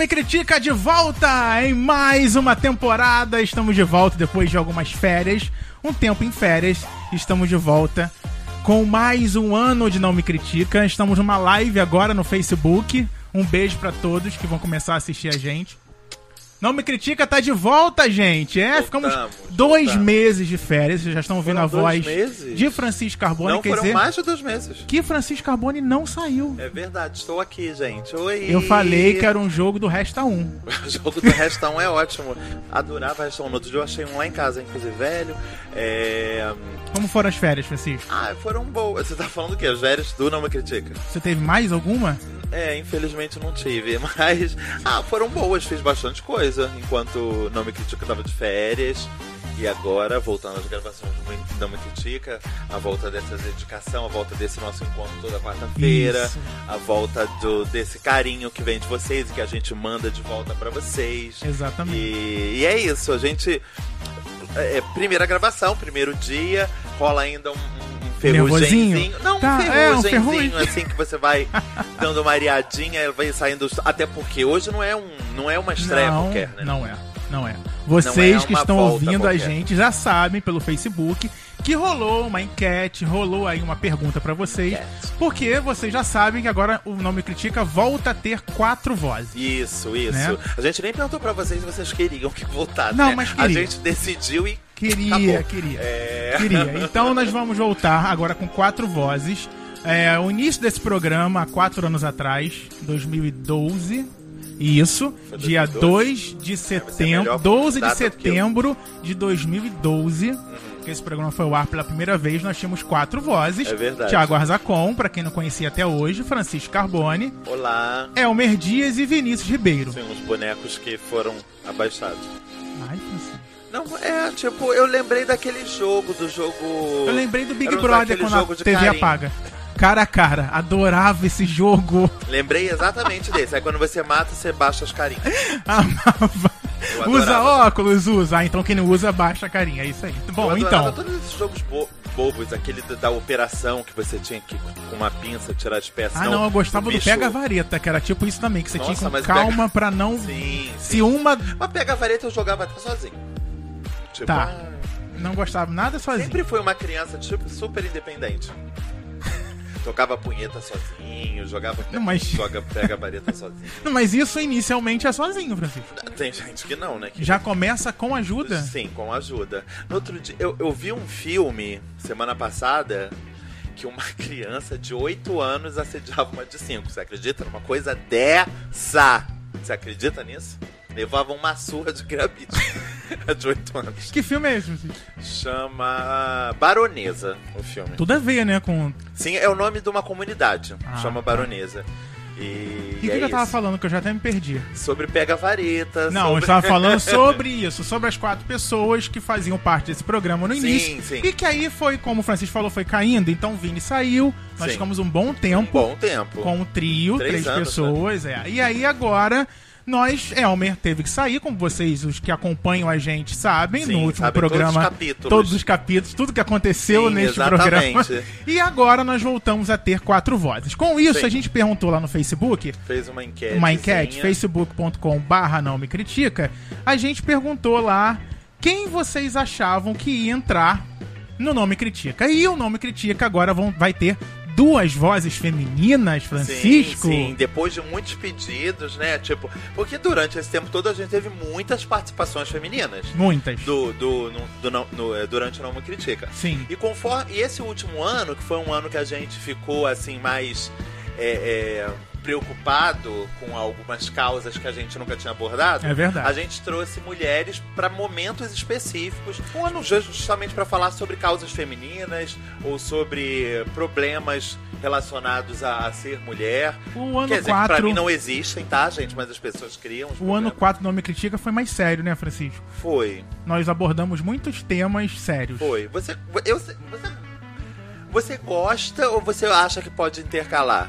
Me Critica de volta em mais uma temporada. Estamos de volta depois de algumas férias, um tempo em férias. Estamos de volta com mais um ano de Não Me Critica. Estamos numa live agora no Facebook. Um beijo pra todos que vão começar a assistir a gente. Não Me Critica tá de volta, gente. É, ficamos Voltamos, dois voltamos. meses de férias. Vocês já estão ouvindo Foram a voz meses? de Francisco Carbone. Não quer foram dizer mais de dois meses. que Francisco Carbone não saiu. É verdade, estou aqui, gente. Oi. Eu falei que era um jogo do Resta 1. O jogo do Resta 1 é ótimo. Adorava Resta 1. No outro dia eu achei um lá em casa, inclusive velho. É... Como foram as férias, Francisco? Ah, foram boas. Você tá falando o quê? As velhas do Não Me Critica? Você teve mais alguma? É, infelizmente não tive, mas. Ah, foram boas, fiz bastante coisa enquanto Não Me Critica tava de férias. E agora, voltando às gravações do Não Me Critica, a volta dessa dedicação, a volta desse nosso encontro toda quarta-feira, a volta do, desse carinho que vem de vocês e que a gente manda de volta pra vocês. Exatamente. E, e é isso, a gente. É, é, primeira gravação, primeiro dia, rola ainda um, um ferrugenzinho. Nervosinho? Não, Tá, um é, um assim, que você vai dando uma areadinha, vai saindo. Até porque hoje não é, um, não é uma estreia não, qualquer, né? não é. Não é. Vocês é que estão ouvindo a qualquer. gente já sabem pelo Facebook que rolou uma enquete, rolou aí uma pergunta pra vocês. Enquete. Porque vocês já sabem que agora o Nome Critica volta a ter quatro vozes. Isso, isso. Né? A gente nem perguntou pra vocês se vocês queriam que voltasse. Não, né? mas A queria. gente decidiu e. Queria, Acabou. queria. É... Queria. Então nós vamos voltar agora com quatro vozes. É, o início desse programa, há quatro anos atrás, 2012. Isso, dia 2012? 2 de a setembro, melhor 12 de setembro de 2012. Que esse programa foi ao ar pela primeira vez, nós tínhamos quatro vozes. É verdade. Tiago Arzacon, pra quem não conhecia até hoje, Francisco Carbone, Olá. Elmer Dias e Vinícius Ribeiro. Tem uns bonecos que foram abaixados. Não, é, tipo, eu lembrei daquele jogo, do jogo. Eu lembrei do Big Brother quando a TV carinho. apaga. Cara a cara, adorava esse jogo. Lembrei exatamente desse. Aí quando você mata, você baixa as carinhas. Amava. Eu Usa óculos, usa. Ah, então quem não usa, baixa a carinha. É isso aí. Eu Bom, adorava então. todos esses jogos bo- bobos, aquele da, da operação que você tinha que com uma pinça tirar as peças. Ah, não, eu gostava do bicho- Pega-Vareta, que era tipo isso também, que você tinha Nossa, que mas com calma pra não. Sim, Se sim. uma. Mas pega a vareta eu jogava até sozinho. Tipo, Tá. ah, Não gostava nada sozinho. sempre fui uma criança tipo, super independente. Tocava punheta sozinho, jogava Não, mas- joga pega vareta sozinho. Não, mas isso inicialmente é sozinho, Francisco. Tem gente que não, né? Que Já começa com ajuda. Sim, com ajuda. No outro dia, eu, eu vi um filme semana passada que uma criança de 8 anos assediava uma de 5. Você acredita numa coisa dessa? Você acredita nisso? Levava uma surra de grabite de 8 anos. Que filme é esse? Chama Baronesa o filme. Tudo a ver, né? Com. Sim, é o nome de uma comunidade. Ah, chama tá. Baronesa. E, E o que, é que eu tava falando? Que eu já até me perdi. Sobre pega-vareta. Não, eu sobre... estava falando sobre isso, sobre as quatro pessoas que faziam parte desse programa no Sim, início. sim. E que aí foi, como o Francisco falou, foi caindo. Então o Vini saiu, nós Sim. ficamos um bom um tempo bom tempo. com o trio, Três três, anos, né? pessoas, é. E aí agora. Nós, Elmer teve que sair, como vocês, os que acompanham a gente, sabem, Sim, no último todos programa. os capítulos. todos os capítulos, tudo que aconteceu Sim, neste exatamente. programa. E agora nós voltamos a ter quatro vozes. Com isso, Sim. a gente perguntou lá no Facebook Fez uma enquete. uma enquete, facebook.com barra não me critica, a gente perguntou lá quem vocês achavam que ia entrar no Nome Critica. E o Nome Critica agora vão, vai ter duas vozes femininas, Francisco. Sim, sim, depois de muitos pedidos, né? Tipo, porque durante esse tempo todo a gente teve muitas participações femininas. Muitas. Do, do, no, do não- no- é, durante o Não Me Critica. Sim. E conforme. E esse último ano, que foi um ano que a gente ficou assim mais é, é, preocupado com algumas causas que a gente nunca tinha abordado, É verdade. a gente trouxe mulheres para momentos específicos, Um ano- justamente para falar sobre causas femininas ou sobre problemas relacionados a, a ser mulher. O ano Quer dizer, que pra 4. mim não existem, tá, gente? Mas as pessoas criam. O ano problemas. 4 do Nome Critica foi mais sério, né, Francisco? Foi, Nós abordamos muitos temas sérios. foi. Você, eu, você, você gosta ou você acha que pode intercalar?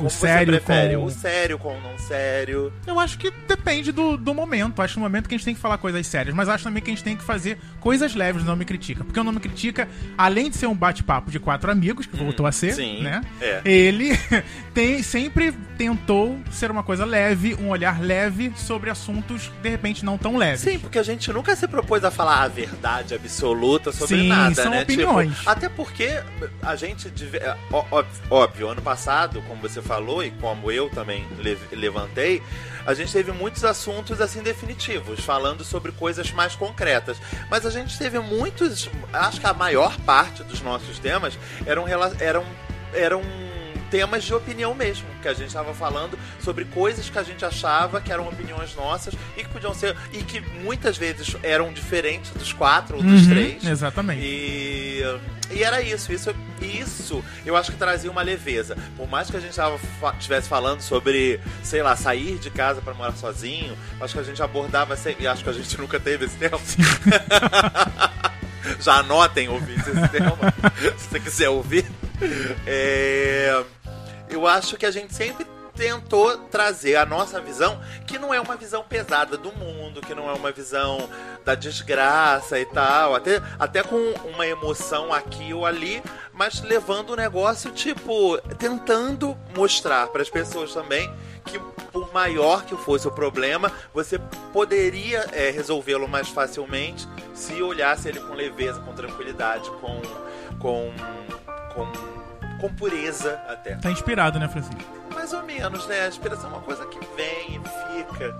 O Como sério você prefere? com- O sério com o não sério? Eu acho que depende do, do momento. Acho no momento que a gente tem que falar coisas sérias, mas acho também que a gente tem que fazer coisas leves no Não Me Critica. Porque o Não Me Critica, além de ser um bate-papo de quatro amigos, que voltou a ser, sim, né? é. Ele tem, sempre tentou ser uma coisa leve, um olhar leve sobre assuntos, de repente, não tão leves. Sim, porque a gente nunca se propôs a falar a verdade absoluta sobre Sim, nada, são né? opiniões. Tipo, até porque a gente. é, ó- ó- Óbvio, ano passado, como você falou e como eu também le- levantei, a gente teve muitos assuntos assim definitivos, falando sobre coisas mais concretas. Mas a gente teve muitos. Acho que a maior parte dos nossos temas eram, eram, eram temas de opinião mesmo, que a gente estava falando sobre coisas que a gente achava que eram opiniões nossas e que podiam ser e que muitas vezes eram diferentes dos quatro ou dos Uhum, três. Exatamente. E, e era isso, isso, isso eu acho que trazia uma leveza. Por mais que a gente tava, fa- tivesse falando sobre, sei lá, sair de casa para morar sozinho, acho que a gente abordava sempre, e acho que a gente nunca teve esse tema. Já anotem ouvir esse tema, se você quiser ouvir. É, eu acho que a gente sempre tentou trazer a nossa visão, que não é uma visão pesada do mundo, que não é uma visão da desgraça e tal, até, até com uma emoção aqui ou ali, mas levando o negócio, tipo, tentando mostrar para as pessoas também que por maior que fosse o problema, você poderia é, resolvê-lo mais facilmente se olhasse ele com leveza, com tranquilidade, com com com, com pureza até. Tá inspirado, né, Francisco? Mais ou menos, né? A inspiração é uma coisa que vem e fica.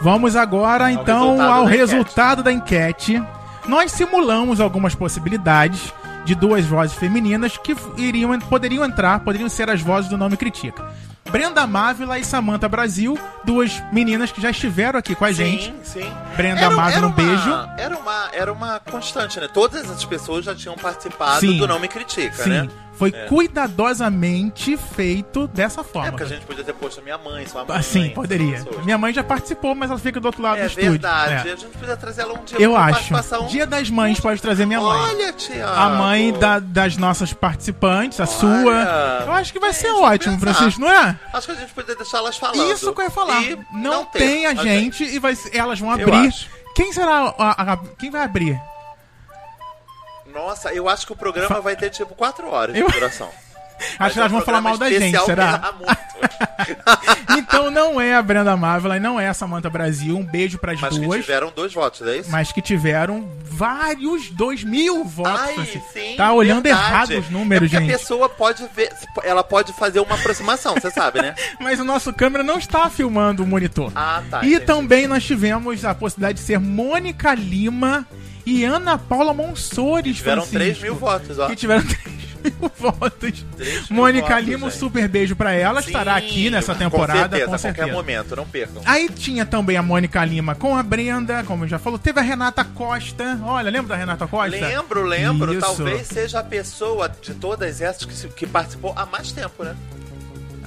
Vamos agora, então, resultado ao da resultado da enquete. Nós simulamos algumas possibilidades de duas vozes femininas que iriam, poderiam entrar, poderiam ser as vozes do Nome Critica. Brenda Mávila e Samantha Brasil, duas meninas que já estiveram aqui com a gente. Sim, sim. Brenda Mávila, um uma- beijo. Era uma, era uma constante, né? Todas essas pessoas já tinham participado Sim. do Não Me Critica, Sim, né? Foi É. cuidadosamente feito dessa É forma. porque a gente podia ter posto a minha mãe, sua mãe. Ah, Sim, poderia. Minha mãe já participou, mas ela fica do outro lado do É estúdio. verdade. É. A gente podia trazer ela um dia Eu acho. participação. Dia das Mães pode trazer minha mãe. Olha, tia. a mãe da- das nossas participantes, a Olha. sua. Eu acho que vai É, ser eu ótimo, pensar. Francisco, não é? Acho que a gente poderia deixar elas falando. Isso que eu ia falar. E Não, ter tem a gente e vai, elas vão abrir. Quem será a, a- quem vai abrir? Nossa, eu acho que o programa vai ter tipo 4 horas Eu- de duração. Acho que elas vão falar mal da gente, será? Então não é a Brenda Mávila e não é a Samantha Brasil. Um beijo pras Mas que duas. tiveram dois votos, é isso? Mas que tiveram vários, dois mil votos. Ai, Francisco. sim, tá olhando verdade. errado os números, é gente. a pessoa pode ver, ela pode fazer uma aproximação, você sabe, né? Mas o nosso câmera não está filmando o monitor. Ah, tá. e entendi. também nós tivemos a possibilidade de ser Mônica Lima e Ana Paula Monsores. tiveram Francisco, 3 mil votos, ó. Que tiveram 3 mil votos. 3 mil Mônica votos, Lima, um super beijo pra ela. Sim, estará aqui nessa temporada, com certeza, com a certeza. qualquer momento, não percam. Aí tinha também a Mônica Lima com a Brenda, como já falou. Teve a Renata Costa. Olha, lembra da Renata Costa? Lembro, lembro. Isso. Talvez seja a pessoa de todas essas que, que participou há mais tempo, né?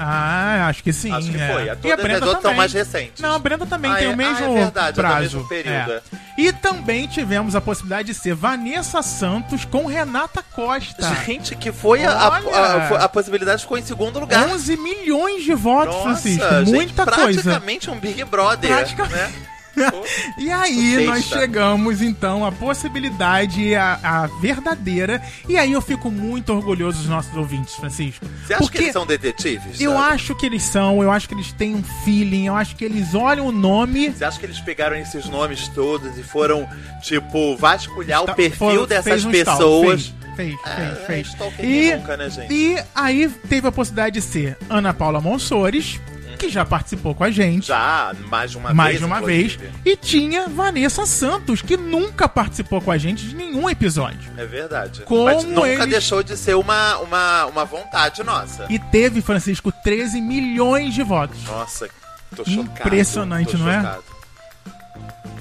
Ah, acho que sim. Acho que é. foi. A E a Brenda também. mais recentes. Não, a Brenda também Ah, tem é? o mesmo Ah, é verdade, é prazo. mesmo período, É. E também tivemos a possibilidade de ser Vanessa Santos com Renata Costa. Gente, que foi a, a, a- possibilidade ficou em segundo lugar. 11 milhões de votos, Nossa, Francisco. gente, Muita coisa. praticamente um Big Brother, Pratica- né? E aí Besta. nós chegamos então à possibilidade, a, a verdadeira. E aí eu fico muito orgulhoso dos nossos ouvintes, Francisco. Você acha que eles são detetives? eu sabe? acho que eles são, eu acho que eles têm um feeling, eu acho que eles olham o nome. Você acha que eles pegaram esses nomes todos e foram, tipo, vasculhar Tá- o perfil foram- dessas fez um pessoas? Fez, fez, É, fez. fez. stalker E, nunca, né, gente? e aí teve a possibilidade de ser Ana Paula Monsores, que já participou com a gente. Já, mais de uma mais vez. de uma vez. inclusive. E tinha Vanessa Santos, que nunca participou com a gente de nenhum episódio. É verdade. Como Mas nunca eles- deixou de ser uma, uma, uma vontade nossa. E teve, Francisco, 13 milhões de votos. Nossa, tô chocado. Impressionante, tô não é? chocado.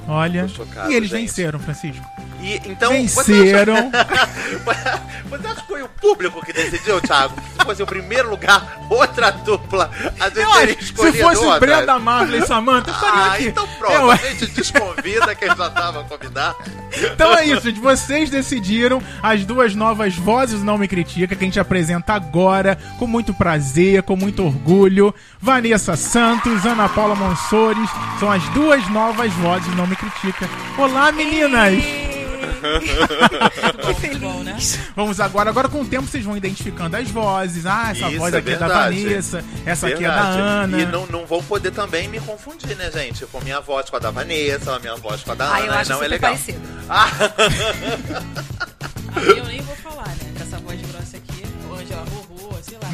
Olha. Tô chocado, e eles gente. venceram, Francisco. E, então, venceram. Você acha, que foi o público que decidiu, Thiago? Se fosse o primeiro lugar, outra dupla, a gente Eu teria que se escolhido fosse outra. Brenda Marvel e Samantha, eu estaria Ah, aqui. então pronto, Eu- a gente desconvida quem já tava convidado. Então é isso, gente. Vocês decidiram as duas novas vozes Não Me Critica que a gente apresenta agora, com muito prazer, com muito orgulho. Vanessa Santos, Ana Paula Monsores, são as duas novas vozes Não Me Critica. Olá, meninas! que feliz. Bom, né? Vamos agora, agora com o tempo vocês vão identificando as vozes. Ah, essa Isso, voz é aqui é da verdade. Vanessa, essa aqui é da Verdade. Ana. E não, não vão poder também me confundir, né, gente? Com minha voz com a da Vanessa, a minha voz com a da Ah, Ana, eu acho não é legal. parecido. Ah, Aí eu nem vou falar, né?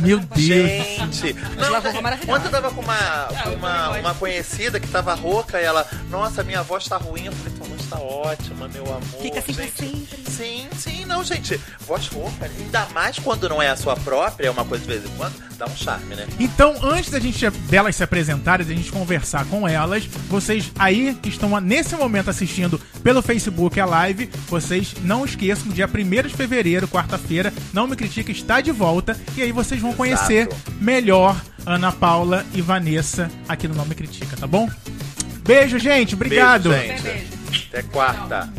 Meu Deus. gente. Angela Rorô maravilhosa. ontem eu tava com uma, com uma, uma conhecida que tava rouca e ela, nossa, minha voz tá ruim. Eu falei, tua voz tá ótima, meu amor. Fica assim pra gente. sempre. Sim, sim, não, gente. Voz rouca, ainda mais quando não é a sua própria, é uma coisa de vez em quando, dá um charme, né? Então, antes da gente delas se apresentarem, da gente conversar com elas, vocês aí que estão nesse momento assistindo pelo Facebook a live, vocês não esqueçam, dia 1 de fevereiro, quarta-feira, Não Me Critica está de volta e aí vocês vão conhecer melhor Ana Paula e Vanessa aqui no Não Me Critica, tá bom? Beijo, gente. Obrigado. Beijo, gente. Até quarta.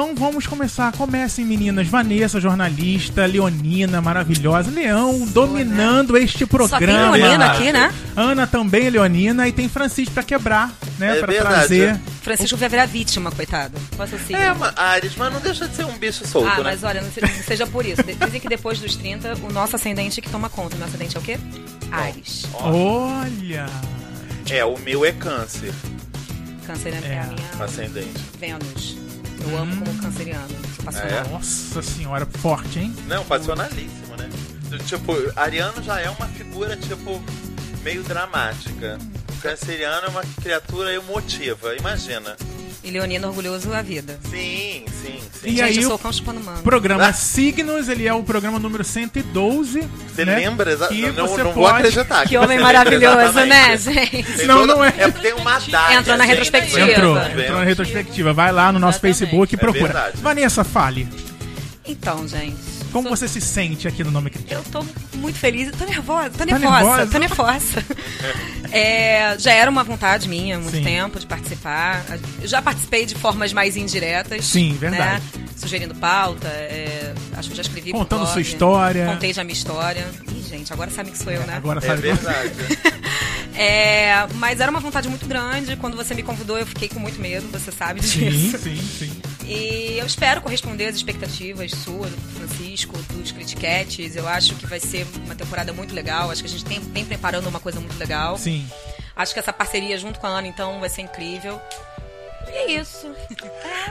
Então vamos começar. Comecem, meninas. Vanessa, jornalista, Leonina, maravilhosa. Leão dominando este Só tem programa. Leonina aqui, né? Ana também é Leonina e tem Francisco pra quebrar, né? É pra verdade. trazer. Francisco vai virar vítima, coitado. Posso seguir? É, ma- Ares, mas não deixa de ser um bicho solto, Ah, né? mas olha, não, se- não seja por isso. Dizem que depois dos 30, o nosso ascendente é que toma conta. O nosso ascendente é o quê? Ares. Olha! É, o meu é câncer Canceriano é, É. a minha ascendente. Vênus. Eu amo como canceriano. É? Nossa senhora, forte, hein? Não, passionalíssimo, né? Tipo, Ariano já é uma figura, tipo, meio dramática. O canceriano é uma criatura emotiva, imagina. E Leonino orgulhoso da vida. Sim, sim, sim. E Gente, aí eu o sou cão chupando mano. Programa Ah. Signos, ele é o programa número 112. Você né? lembra? Exa- Que não você não vou pode- acreditar. Que homem você maravilhoso, né, gente? Não, não é. É porque tem uma data. Entrou na gente. retrospectiva. Entrou, entrou na retrospectiva. Vai lá no nosso Exatamente. Facebook e É procura. verdade. Vanessa, fale. Então, gente. Como sou- você se sente aqui no Nome Critica? Eu tô muito feliz. Tô nervosa, tô Tá nervosa, nervosa? tô nervosa. É, já era uma vontade minha há muito Sim. tempo de participar. Eu já participei de formas mais indiretas. Sim, verdade. Né? Sugerindo pauta. é, acho que já escrevi Contando blog, sua história. Contei já a minha história. Ih, gente, agora sabe que sou eu, né? Agora É sabe verdade. É, mas era uma vontade muito grande. Quando você me convidou, eu fiquei com muito medo, você sabe Sim, disso. sim, sim. E eu espero corresponder às expectativas suas, do Francisco, dos Critiquetes. Eu acho que vai ser uma temporada muito legal. Acho que a gente tem, tem preparando uma coisa muito legal. Sim. Acho que essa parceria junto com a Ana, então, vai ser incrível. E é isso.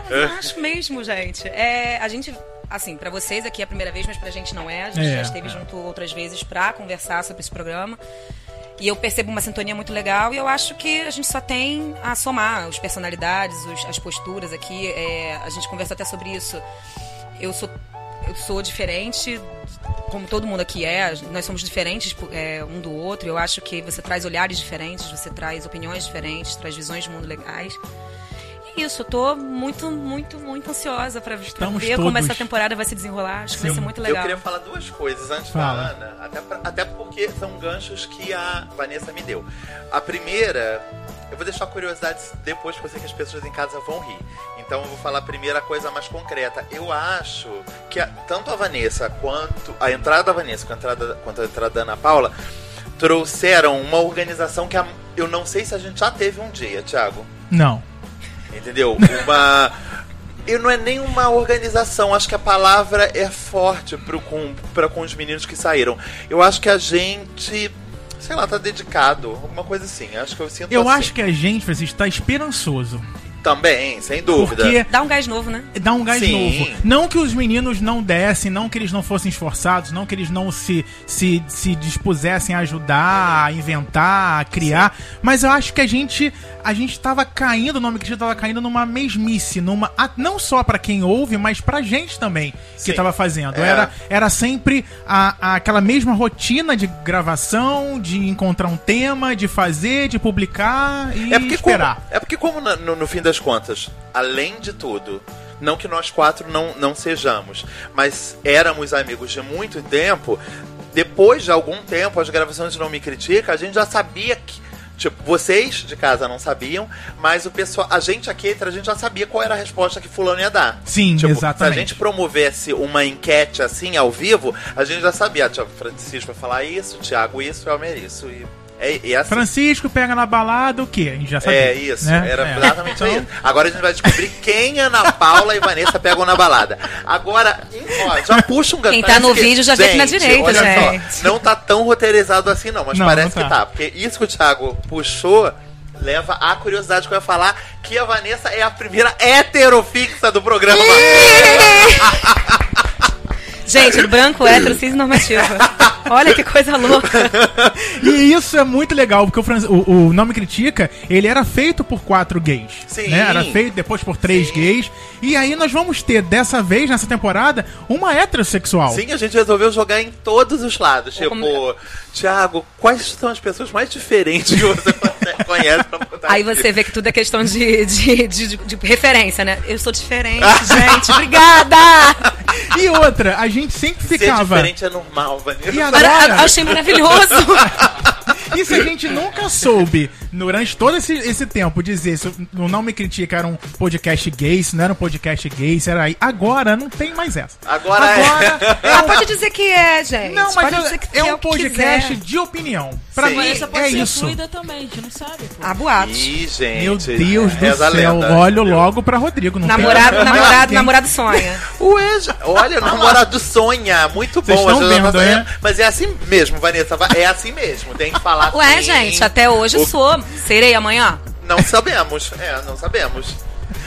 É, eu acho mesmo, gente. É, a gente, assim, pra vocês aqui é a primeira vez, mas pra gente não é. A gente É, já esteve é. junto outras vezes pra conversar sobre esse programa. E eu percebo uma sintonia muito legal e eu acho que a gente só tem a somar as personalidades, os- as posturas aqui. É, a gente conversou até sobre isso. Eu sou, eu sou diferente, como todo mundo aqui é. Nós somos diferentes é, um do outro. Eu acho que você traz olhares diferentes, você traz opiniões diferentes, traz visões de mundo legais. Isso, eu tô muito, muito, muito ansiosa pra, ver como todos. essa temporada vai se desenrolar. Acho que vai ser muito Eu legal. queria falar duas coisas antes Fala. da Ana, até, pra- até porque são ganchos que a Vanessa me deu. A primeira, eu vou deixar a curiosidade depois, porque eu sei que as pessoas em casa vão rir. Então eu vou falar primeiro a coisa mais concreta. Eu acho que a- tanto a Vanessa quanto a entrada da Vanessa quanto a entrada, quanto a entrada da Ana Paula trouxeram uma organização que a- eu não sei se a gente já teve um dia, Thiago. Não. Entendeu? Uma. Eu não é nem uma organização, acho que a palavra é forte pro, com, pra, com os meninos que saíram. Eu acho que a gente, sei lá, tá dedicado, alguma coisa assim. Acho que eu sinto Eu assim. acho que a gente, Francisco, está esperançoso. Também, sem dúvida. Porque Dá um gás novo, né? dá um gás Sim. novo. Não que os meninos não dessem, não que eles não fossem esforçados, não que eles não se, se, se dispusessem a ajudar, a inventar, a criar, mas eu acho que a gente a gente tava caindo, o nome que tava caindo numa mesmice, numa a- não só pra quem ouve, mas pra gente também que Sim. tava fazendo. É. Era era sempre a, a- aquela mesma rotina de gravação, de encontrar um tema, de fazer, de publicar e É porque, esperar. como, é porque como no, no fim das contas, além de tudo, não que nós quatro não, não sejamos, mas éramos amigos de muito tempo, depois de algum tempo, as gravações de Não Me Critica, a gente já sabia que. Tipo, vocês de casa não sabiam, mas o pessoal, a gente aqui, a gente já sabia qual era a resposta que fulano ia dar. Sim, Tipo, exatamente. Se a gente promovesse uma enquete assim, ao vivo, a gente já sabia, Tiago Francisco vai falar isso, Thiago isso, Elmer isso. E É, e assim, Francisco pega na balada o quê? A gente já sabia. É isso, né? era É. exatamente Então, isso. Agora a gente vai descobrir quem Ana Paula e Vanessa pegam na balada. Agora, ó, já puxa um gato. Quem tá no vídeo já vê que na direita, olha gente. Só, não tá tão roteirizado assim, não, mas Não, parece não tá. que tá. Porque isso que o Thiago puxou leva à curiosidade que eu ia falar que a Vanessa é a primeira heterofixa do programa. Gente, branco, hétero, cis normativa. Olha que coisa louca. E isso é muito legal, porque o, Fran- o, o Não Me Critica, ele era feito por quatro gays. Sim. Né? Era feito depois por três gays. E aí nós vamos ter, dessa vez, nessa temporada, uma heterossexual. Sim, a gente resolveu jogar em todos os lados. Tipo, como- Thiago, quais são as pessoas mais diferentes que você conhece pra botar Aí aqui? você vê que tudo é questão de, de, de, de referência, né? Eu sou diferente, gente. Obrigada! E outra, a gente sempre Ser ficava. diferente é normal, Vanessa. E Agora, agora? a- achei maravilhoso. E se a gente nunca soube, durante todo esse, esse tempo, dizer Não Me Critica era um podcast gay, se não era um podcast gay, se era aí. Agora não tem mais essa. Agora, Agora é. Ah, pode dizer que é, gente. Não, mas pode é, dizer que é é um podcast quiser. de opinião. Pra Sim. mim, pode é ser isso. fluida também, a gente não sabe, pô. Há boatos. Ih, gente. Meu Deus do reza a céu, lenda. olho logo pra Rodrigo. Não Namorado, namorado, namorado sonha. Ué, já- olha, namorado sonha. Muito Vocês bom. vendo, né? Mas é assim mesmo, Vanessa. va- É assim mesmo. Tem que falar Ué, assim. gente, até hoje O- sou. Serei amanhã? Não sabemos. É, não sabemos.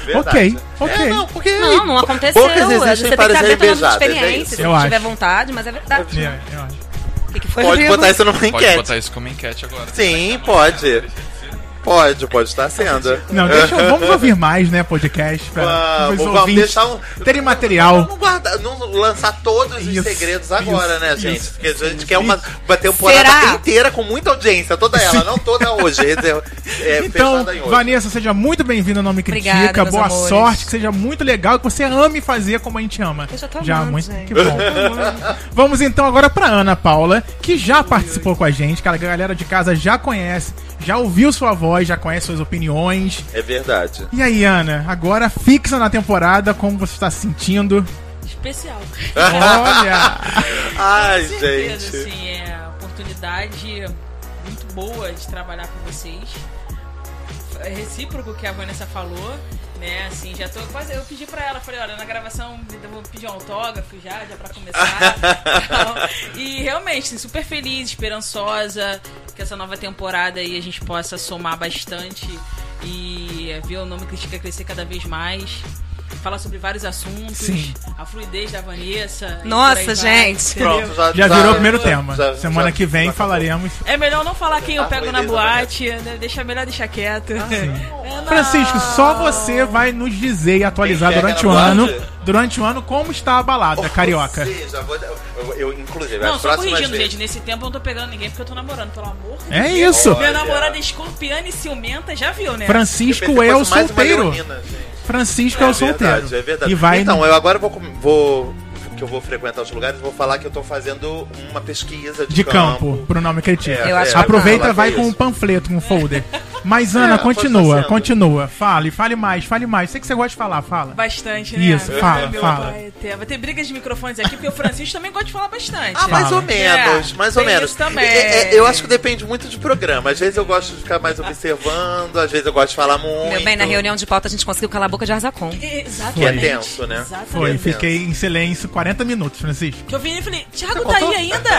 Verdade. Ok, ok. É, não, porque Não, não aconteceu. Bocas Você existem tem que para estar aberto. É experiências, isso. se acho. tiver vontade, mas é verdade. É, eu acho. O que, que foi, Pode botar isso numa Pode enquete. botar isso como enquete agora. Sim, pode. Pode, pode estar sendo. Não, deixa, vamos ouvir mais, né, podcast. Pra Vamos, os vamos deixar um. terem material. Não, guardar, não lançar todos os Isso, segredos agora, isso, né, gente? isso, Porque a gente quer uma, uma temporada Será? inteira com muita audiência, toda ela, não toda hoje. É, é Então, fechada em hoje. Vanessa, seja muito bem-vinda ao Não Me Critica. Obrigada, Boa amores. sorte, que seja muito legal, que você ame fazer como a gente ama. Eu já tô já amando, muito gente. que bom. Vamos então agora pra Ana Paula, que já participou com a gente, que a galera de casa já conhece, já ouviu sua voz, já conhece suas opiniões. É verdade. E aí, Ana, agora fixa na temporada, como você está se sentindo? Especial. Olha! Ai, Com certeza, gente. assim, é uma oportunidade muito boa de trabalhar com vocês. É recíproco o que a Vanessa falou, né? Assim, já tô quase. Eu pedi pra ela, falei, olha, na gravação eu vou pedir um autógrafo já, já pra começar. Então, e realmente, assim, super feliz, esperançosa que essa nova temporada aí a gente possa somar bastante e ver o nome Critica crescer cada vez mais. Falar sobre vários assuntos, Sim. a fluidez da Vanessa. Nossa, aí vai. gente. Pronto, já, Já virou o primeiro tema. já- Semana já- que vem já- falaremos. É melhor não falar quem eu pego na boate, né? deixa melhor deixar quieto. É, não. Francisco, só você vai nos dizer e atualizar durante o ano, boate? durante o ano, como está a balada carioca. Sim, já vou, eu, eu, inclusive, Não, as só próximas corrigindo, vezes. gente. Nesse tempo eu não tô pegando ninguém porque eu tô namorando, pelo amor de É Deus. isso. Olha. Minha namorada é escorpiana e ciumenta, já viu, né? Eu Francisco que é o fosse mais uma solteiro. leonina, gente. Francisco é, o solteiro. verdade, é verdade. E vai então, no- eu agora vou, vou que eu vou frequentar os lugares, vou falar que eu tô fazendo uma pesquisa de, de campo, pro nome critica. É, é, Aproveita, falar vai é com um panfleto, com um folder. Mas, Ana, É, continua, continua. Fale, fale mais, fale mais. Sei que você gosta de falar, fala. Bastante, né? Isso, fala, Meu fala. pai eterno. Vai ter brigas de microfones aqui, porque o Francisco também gosta de falar bastante. Ah, mais Fala. ou menos, É, mais ou menos. isso também. É, é, eu acho que depende muito de programa. Às vezes eu gosto de ficar mais observando, às vezes eu gosto de falar muito. Meu bem, na reunião de pauta a gente conseguiu calar a boca de Arzacon. Que é Exatamente. tenso, né? Exatamente. Foi, fiquei em silêncio 40 minutos, Francisco. Que eu vim e falei, Thiago tá aí ainda?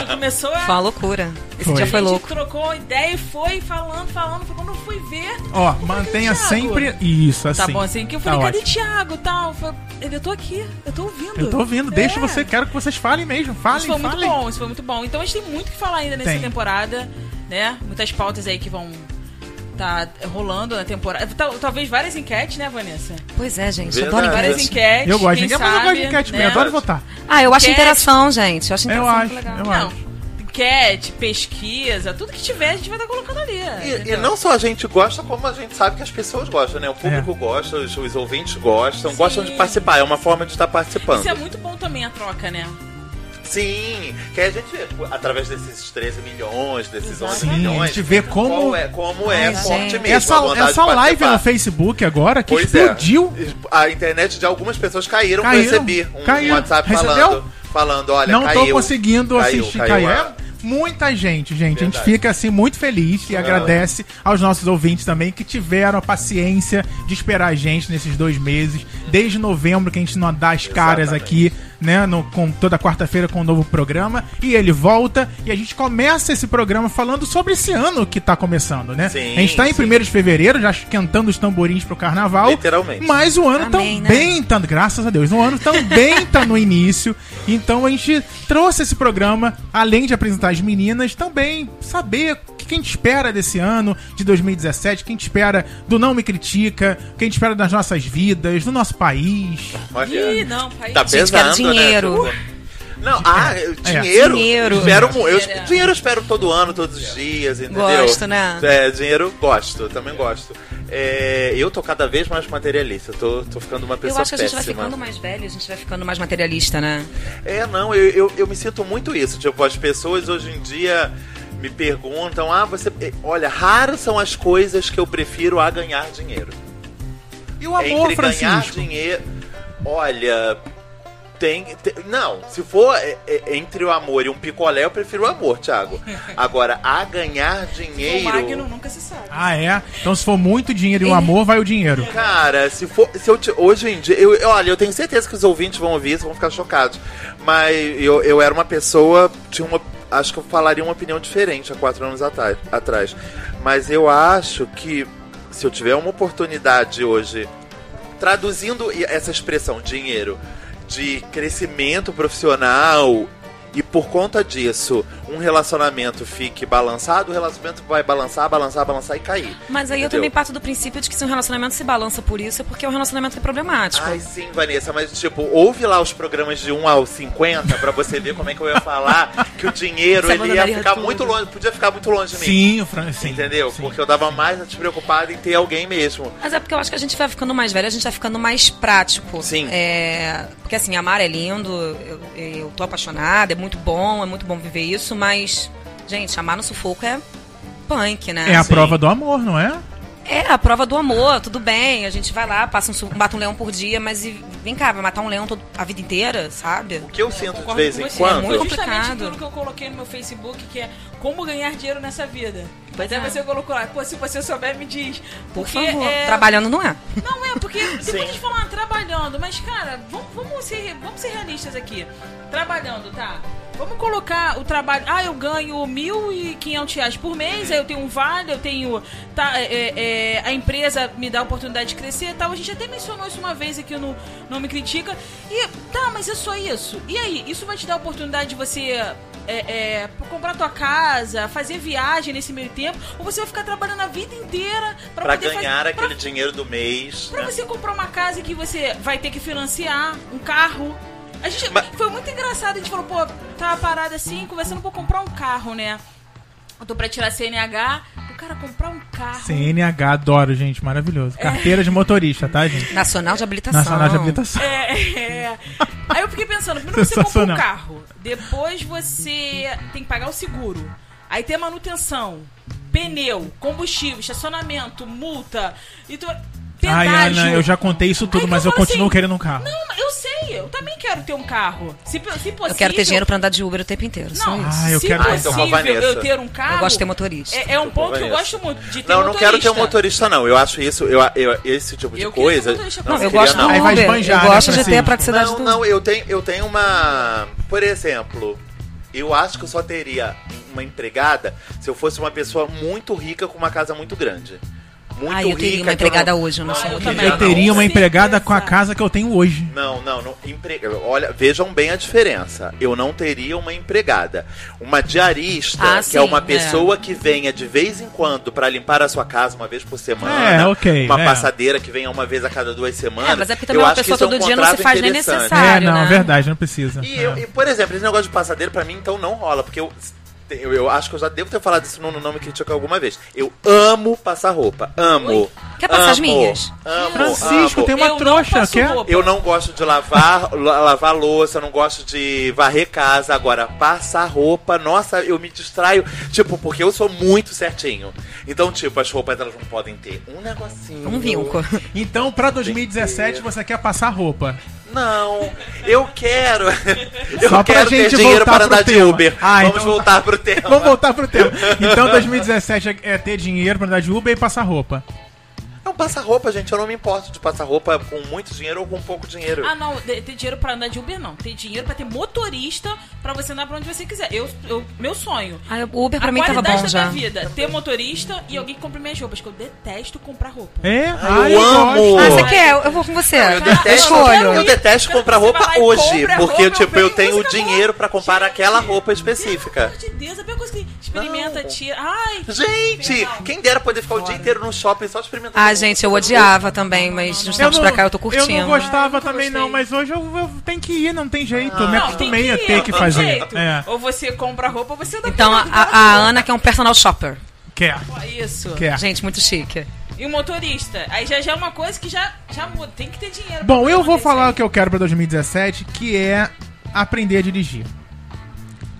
Não, começou a. Foi uma loucura. Esse Foi. dia foi a gente louco. trocou ideia e foi falando, falando. Foi Quando eu fui ver. Ó, mantenha sempre isso, assim. Tá bom, assim, que eu Tá falei, cadê ótimo. Thiago tal? Eu falei, eu tô aqui, eu tô ouvindo. Eu tô ouvindo, deixa É. você, quero que vocês falem mesmo. Falem, Isso foi muito falem. bom, isso foi muito bom. Então a gente tem muito que falar ainda nessa Tem. temporada, né? Muitas pautas aí que vão tá rolando na temporada. Tal- Talvez várias enquetes, né, Vanessa? Pois é, gente. Verdade. Adoro Várias enquete. enquetes. Eu gosto de quem enquete, mas eu gosto de enquete, né? eu adoro votar. Ah, eu acho Enquete. interação, gente. Eu acho Eu interação acho, muito legal. eu acho. Enquete, pesquisa, tudo que tiver a gente vai estar colocando ali. E, e não só a gente gosta, como a gente sabe que as pessoas gostam, né? O público É. gosta, os, os ouvintes gostam, Sim. gostam de participar. É uma forma de estar participando. Isso é muito bom também a troca, né? Sim, que a gente, através desses 13 milhões, desses 11 Sim, milhões, a gente vê como- é, como é Ai, forte gente. mesmo. a Essa, essa live no Facebook agora que Pois explodiu. é. A internet de algumas pessoas caíram, Caíram, recebi um caíram. WhatsApp Recebeu? falando, falando, olha, não caiu. tô conseguindo Caiu, assistir. caiu Caiu. a- É, muita gente, gente. A gente Verdade. fica assim muito feliz e agradece aos nossos ouvintes também que tiveram a paciência de esperar a gente nesses dois meses, desde novembro que a gente não dá as caras Exatamente. aqui, né, no, com toda quarta-feira com um novo programa e ele volta e a gente começa esse programa falando sobre esse ano que tá começando, né? Sim, a gente tá em sim. 1 de fevereiro, já esquentando os tamborins pro carnaval. Literalmente. Mas o ano Amém, né? também tá, graças a Deus, o ano também tá no início. Então a gente trouxe esse programa, além de apresentar as meninas, também saber o que a gente espera desse ano de 2017, o que a gente espera do Não Me Critica, o que a gente espera das nossas vidas, do nosso país. Olha, Ih, não, pai. tá pesando, dinheiro. né? Não, ah, dinheiro. Dinheiro. Espero, mu- eu, Dinheiro. dinheiro eu espero todo ano, todos os dias, entendeu? Gosto, né? É, dinheiro, gosto, também gosto. É, eu tô cada vez mais materialista, tô, tô ficando uma Eu pessoa acho que a gente vai péssima. ficando mais velho, a gente vai ficando mais materialista, né? É, não, eu, eu, eu me sinto muito isso. Tipo, as pessoas hoje em dia me perguntam: ah, você. eh, Olha, raras são as coisas que eu prefiro a ganhar dinheiro. E o amor, Entre ganhar Francisco? dinheiro. Olha. Tem, tem- Não, se for é, é, entre o amor e um picolé, eu prefiro o amor, Thiago. Agora, a ganhar O dinheiro. Magno nunca se sabe. Ah, é? Então se for muito dinheiro e o amor, vai o dinheiro. Cara, se for. Se eu, te- hoje em dia. Eu, olha, eu tenho certeza que os ouvintes vão ouvir isso, vão ficar chocados. Mas eu, eu era uma pessoa. Tinha uma. Acho que eu falaria uma opinião diferente há quatro anos atrás. Mas eu acho que se eu tiver uma oportunidade hoje, traduzindo essa expressão dinheiro de crescimento profissional e por conta disso um relacionamento fique balançado, o relacionamento vai balançar, balançar, balançar e cair. Mas aí eu Entendeu? também parto do princípio de que se um relacionamento se balança por isso, é porque é um relacionamento que é problemático. Ai, sim, Vanessa, mas tipo, ouve lá os programas de 1 ao 50 pra você ver como é que eu ia falar que o dinheiro ele ia ficar tudo. muito longe, podia ficar muito longe de mim. Sim, o Fran... sim. Entendeu? sim. Porque eu dava mais despreocupado em ter alguém mesmo. Mas é porque eu acho que a gente vai ficando mais velho, a gente vai ficando mais prático. Sim. É, porque assim, amar é lindo, eu, eu tô apaixonada, é muito bom, é muito bom viver isso, mas, gente, amar no sufoco é punk, né? É a Sim. prova do amor, não é? É a prova do amor, tudo bem. A gente vai lá, passa um, mata um leão por dia, mas e- vem cá, vai matar um leão todo- a vida inteira, sabe? O que eu sinto de vez em você. quando. É muito Justamente complicado. aquilo que eu coloquei no meu Facebook, que é como ganhar dinheiro nessa vida. Pois Até é. você colocou lá, pô, se você souber, me diz. Por Porque favor. é- Trabalhando não é. Não é, porque depois Sim. a gente fala ah, trabalhando, mas cara, vamos, vamos, ser, vamos ser realistas aqui. Trabalhando, tá? Vamos colocar o trabalho. Ah, eu ganho 1.500 reais por mês, aí eu tenho um vale, eu tenho. Tá, é, é, a empresa me dá a oportunidade de crescer e tal. A gente até mencionou isso uma vez aqui no Não Me Critica. E tá, mas é só isso. E aí, isso vai te dar a oportunidade de você é, é, comprar tua casa, fazer viagem nesse meio tempo, ou você vai ficar trabalhando a vida inteira pra, Pra poder ganhar fazer, pra aquele dinheiro do mês. Pra né? você comprar uma casa que você vai ter que financiar, um carro. A gente Mas- foi muito engraçado, a gente falou, pô, tava parado assim, conversando pra comprar um carro, né? Eu tô pra tirar CNH, o cara comprar um carro. CNH, adoro, gente, maravilhoso. Carteira de motorista, tá, gente? Nacional de habilitação. Nacional de habilitação. É, é. Aí eu fiquei pensando, primeiro você compra um carro, depois você tem que pagar o seguro, aí tem a manutenção, pneu, combustível, estacionamento, multa, e tu, Ai. Ana, eu já contei isso tudo, mas eu eu continuo assim, querendo um carro. Não, mas eu também quero ter um carro. Se, se possível, Eu quero ter dinheiro pra andar de Uber o tempo inteiro. Só Não, isso. Ah, eu se quero- Ah, então possível eu ter um carro. Eu gosto de ter motorista. É, é um ponto que eu gosto muito de ter Não, não motorista. quero ter um motorista, não. Eu acho isso, eu, eu- esse tipo de Eu coisa. motorista. Não, eu gosto não. Uber. esbanjar, eu né, gosto de ter a praticidade Não, do não, eu tenho, eu tenho uma. Por exemplo, eu acho que eu só teria uma empregada se eu fosse uma pessoa muito rica com uma casa muito grande. Muito Ah, eu rica. teria uma eu empregada não- hoje, eu não Ah, sou eu muito também. Eu rica. não. teria uma empregada com a casa que eu tenho hoje. Não, não, não. Empre... Olha, vejam bem a diferença. Eu não teria uma empregada. Uma diarista, Ah, que é sim, uma é. pessoa que venha de vez em quando pra limpar a sua casa uma vez por semana. É, ok, Uma é. passadeira que venha uma vez a cada duas semanas. É, mas é porque também eu uma acho que pessoa isso é um todo dia não se contrato faz nem interessante. necessário. é, não, né? verdade, não precisa. E, É. eu- e, por exemplo, esse negócio de passadeiro pra mim então não rola, porque eu, eu, eu acho que eu já devo ter falado isso no, no Nome Critica alguma vez. Eu amo passar roupa, amo. Quer passar as Amo, minhas? Amo, Francisco, amo. tem uma Eu trouxa, quer? roupa. Eu não gosto de lavar, la- lavar louça, não gosto de varrer casa. Agora, passar roupa, nossa, eu me distraio. Tipo, porque eu sou muito certinho. Então, tipo, as roupas elas não podem ter um negocinho. Um vinco. Então, pra 2017, você quer passar roupa. Não, eu quero. Eu Só quero ter dinheiro para andar de. Uber. Ah, Vamos então- voltar pro tema. Vamos voltar pro tema. Então, 2017 é é ter dinheiro pra andar de Uber e passar roupa. Não, passa roupa, gente. Eu não me importo de passar roupa com muito dinheiro ou com pouco dinheiro. Ah, não, ter dinheiro pra andar de Uber não. Ter dinheiro pra ter motorista pra você andar pra onde você quiser. Eu, eu, meu sonho. Ah, o Uber pra a mim tava qualidade bom da já. minha vida, ter motorista e alguém que compre minhas roupas, que eu detesto comprar roupa. É? Ai, eu amo. Ah, você quer? Eu vou com você. Eu Cara, detesto, eu Escolho. eu detesto comprar roupa hoje, a porque roupa, tipo, eu eu tenho acabou. dinheiro pra comprar Gente, aquela roupa Pelo específica. amor de Deus, a primeira coisa que experimenta, Não. tira. Ai! Gente, quem dera poder ficar o dia inteiro no shopping só experimentando. Ah, gente, eu odiava também, mas de uns tempos pra cá eu tô curtindo. Eu não gostava Ah, também, não, mas hoje eu, eu tenho que ir, não tem jeito. eu me Não, acostumei a ter que não tem fazer. jeito. É, Ou você compra roupa ou você anda Então, a, a Ana que é um personal shopper. quer. Isso. Quer. Gente, muito chique. E o motorista. Aí já, já é uma coisa que já, já muda. Tem que ter dinheiro. Bom, eu vou falar isso o que eu quero pra 2017, que é aprender a dirigir.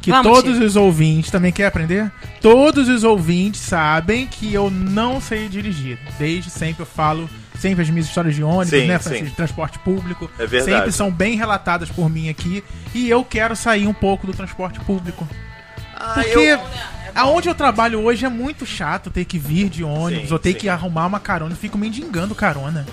Que Vamos, todos Chico. os ouvintes também querem aprender? Todos os ouvintes sabem que eu não sei dirigir. Desde sempre eu falo sempre as minhas histórias de ônibus, Sim, né, sim. De transporte público. É verdade. Sempre são bem relatadas por mim aqui. E eu quero sair um pouco do transporte público. Ah, Porque eu... É aonde eu trabalho hoje é muito chato ter que vir de ônibus Sim, ou ter sim. que arrumar uma carona. Eu fico mendigando carona.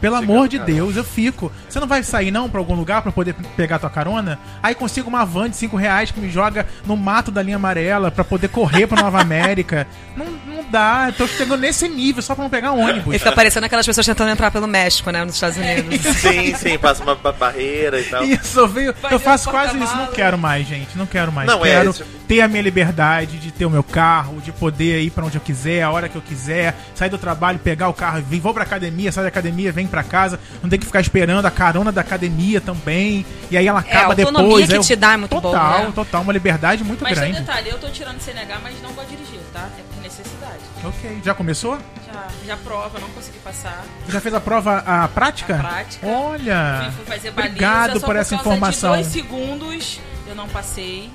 Pelo amor de carona. Deus, eu fico. Você não vai sair não pra algum lugar pra poder pegar tua carona? Aí consigo uma van de 5 reais que me joga no mato da linha amarela pra poder correr pra Nova América. Não, não dá, eu tô chegando nesse nível só pra não pegar ônibus. Ele fica parecendo aquelas pessoas tentando entrar pelo México, né? Nos Estados Unidos. Sim, sim, passa uma ba- barreira e tal. Isso, eu, eu faço quase isso, não quero mais, gente. Não quero mais. Não, é, quero tipo- ter a minha liberdade de ter o meu carro, de poder ir pra onde eu quiser, a hora que eu quiser, sair do trabalho, pegar o carro e vir, vou pra academia, sair da academia, vem pra casa, não tem que ficar esperando a carona da academia também. E aí ela acaba a autonomia depois. que eu- te dá é muito total, boa, né? Total, uma liberdade muito Mas tem um grande. detalhe, eu tô tirando CNH, mas não de dirigir, tá? É por necessidade. Ok. Já começou? Já, já prova, não consegui passar. Já fez a prova a prática? A prática. Olha. Fui, fazer baliza, Obrigado só por essa informação. De dois segundos eu não passei.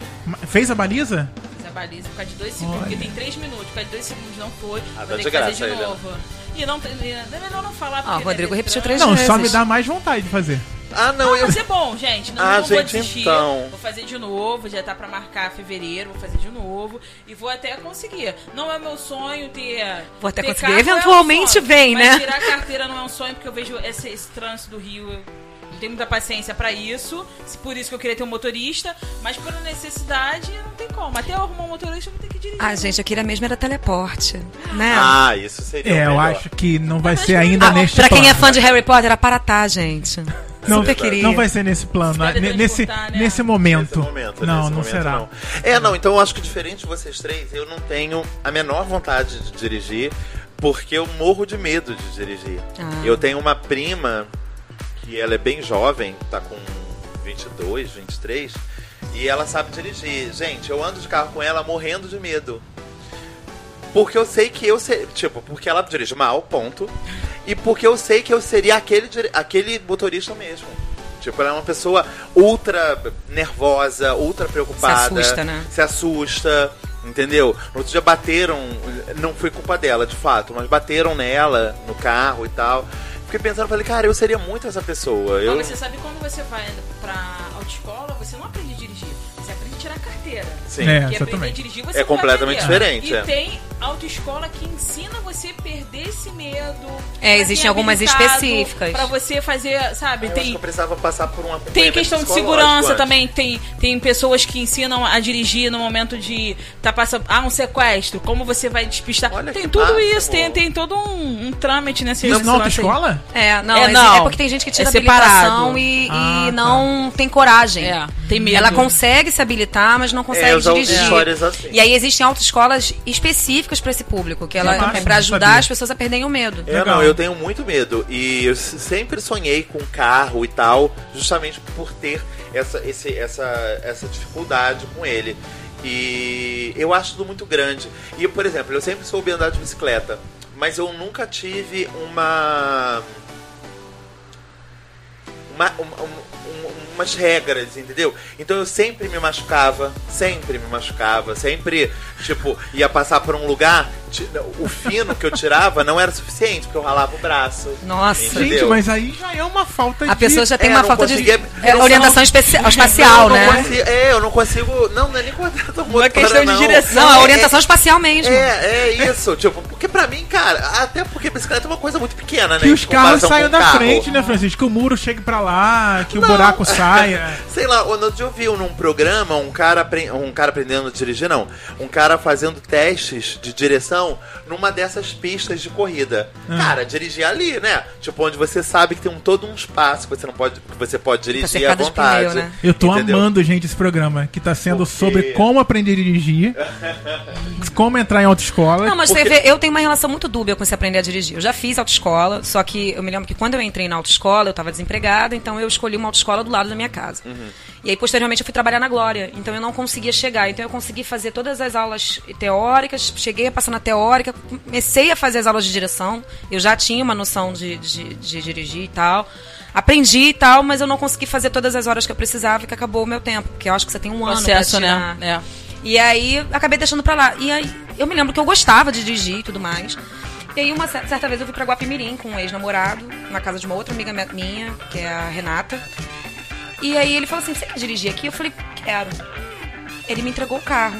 Fez a baliza? Fiz a baliza por causa de dois segundos, Olha. porque tem três minutos, por causa de dois segundos não foi. Ah, vou tá ter que fazer de aí, né? E não. É melhor não falar porque. Ah, o Rodrigo deve repetiu três Não, vezes. só me dá mais vontade de fazer. Ah, não, Não, eu... vai ser bom, gente. Não, Ah, não vou gente, desistir. então. Vou fazer de novo, já tá pra marcar fevereiro, vou fazer de novo. E vou até conseguir. Não é meu sonho ter. Vou até ter conseguir. carro, não é um Eventualmente sonho. vem, Mas né? tirar a carteira não é um sonho, porque eu vejo esse, esse trânsito do Rio. Eu não tenho muita paciência pra isso. Por isso que eu queria ter um motorista. Mas por necessidade, não tem como. Até eu arrumar um motorista, eu vou ter que dirigir. Ah, gente, eu queria mesmo era teleporte, né? Ah, isso seria É, eu acho que não vai Mas ser ainda Ah, neste pra quem é fã de Harry Potter, era Paratá, gente. Não, Super queria. não vai ser nesse plano, vai nesse, né? nesse momento. Nesse momento, não, nesse não momento, será. não. É, não, então eu acho que diferente de vocês três, eu não tenho a menor vontade de dirigir, porque eu morro de medo de dirigir. Ah. Eu tenho uma prima, que ela é bem jovem, tá com 22, 23, e ela sabe dirigir. Gente, eu ando de carro com ela morrendo de medo. Porque eu sei que eu sei. Tipo, porque ela dirige mal, ponto. E porque eu sei que eu seria aquele, aquele motorista mesmo. Tipo, ela é uma pessoa ultra nervosa, ultra preocupada. Se assusta, né? Se assusta, entendeu? No outro dia bateram, não foi culpa dela, de fato, mas bateram nela no carro e tal. Fiquei pensando, falei, cara, eu seria muito essa pessoa. Eu... Mas você sabe quando você vai pra autoescola, você não aprende tirar carteira. Sim. É, Porque aprender a dirigir você É completamente diferente, E é. tem autoescola que ensina você a perder esse medo. É, existem é algumas específicas. Pra você fazer, sabe? Eu acho que tem eu precisava passar por um tem questão de segurança antes. também. Tem, tem pessoas que ensinam a dirigir no momento de tá passando ah, um sequestro. Como você vai despistar? Olha tem tudo máximo. isso. Tem, tem todo um, um trâmite nesse Isso na autoescola? É, não, É, é, não. é porque tem gente que tira É separado. habilitação e, e Ah, tá. não tem coragem. É, tem medo. Ela consegue se habilitar, mas não É, consegue eu já ouvi dirigir. histórias assim. E aí existem autoescolas específicas pra esse público, que ela é pra não ajudar sabia. as pessoas a perderem o medo. É, Legal. não, eu tenho muito medo. E eu sempre sonhei com carro e tal, justamente por ter essa, esse, essa, essa dificuldade com ele. E eu acho tudo muito grande. E, por exemplo, eu sempre soube andar de bicicleta. mas eu nunca tive uma. Uma, uma- um- um- umas regras, entendeu? Então eu sempre me machucava, sempre me machucava, sempre, tipo, ia passar por um lugar, o fino que eu tirava não era suficiente, porque eu ralava o braço. Nossa. Entendeu? Gente, mas aí já é uma falta de... A pessoa já tem É, uma falta de é, eu orientação não- espacial, Não, né? consigo- é, eu não consigo. Não, não é nem coordenação Não é questão de não. direção. Não, a É- orientação espacial mesmo. É, é isso. Tipo, porque pra mim, cara, até porque bicicleta é uma coisa muito pequena, né? Que os carros saiam da carro. frente, né, Francisco? Que o muro chegue pra lá, que o buraco saia. Sei lá, dia eu vi num programa um cara, um cara aprendendo a dirigir, não. Um cara fazendo testes de direção numa dessas pistas de corrida. Ah. Cara, dirigir ali, né? Tipo, onde você sabe que tem um, todo um espaço que você não pode. que você pode dirigir à cercado de vontade. pneu, né? Eu tô Entendeu? amando, gente, esse programa, que tá sendo sobre como aprender a dirigir, como entrar em autoescola. Não, mas Porque- você vê, eu tenho uma relação muito dúbia com esse aprender a dirigir. Eu já fiz autoescola, só que eu me lembro que quando eu entrei na autoescola, eu estava desempregada, então eu escolhi uma autoescola do lado da minha casa. E aí, posteriormente, eu fui trabalhar na Glória, então eu não conseguia chegar. Então eu consegui fazer todas as aulas teóricas, cheguei a passar na teórica, comecei a fazer as aulas de direção, eu já tinha uma noção de, de, de dirigir e tal. Aprendi e tal, mas eu não consegui fazer todas as horas que eu precisava e que acabou o meu tempo. Porque eu acho que você tem um ano pra Processo, tirar. né? É. E aí acabei deixando pra lá. E aí eu me lembro que eu gostava de dirigir e tudo mais. E aí uma cer- certa vez eu fui pra Guapimirim com um ex-namorado, na casa de uma outra amiga minha, que é a Renata. E aí ele falou assim: "Você quer dirigir aqui?" Eu falei: "Quero". Ele me entregou o carro.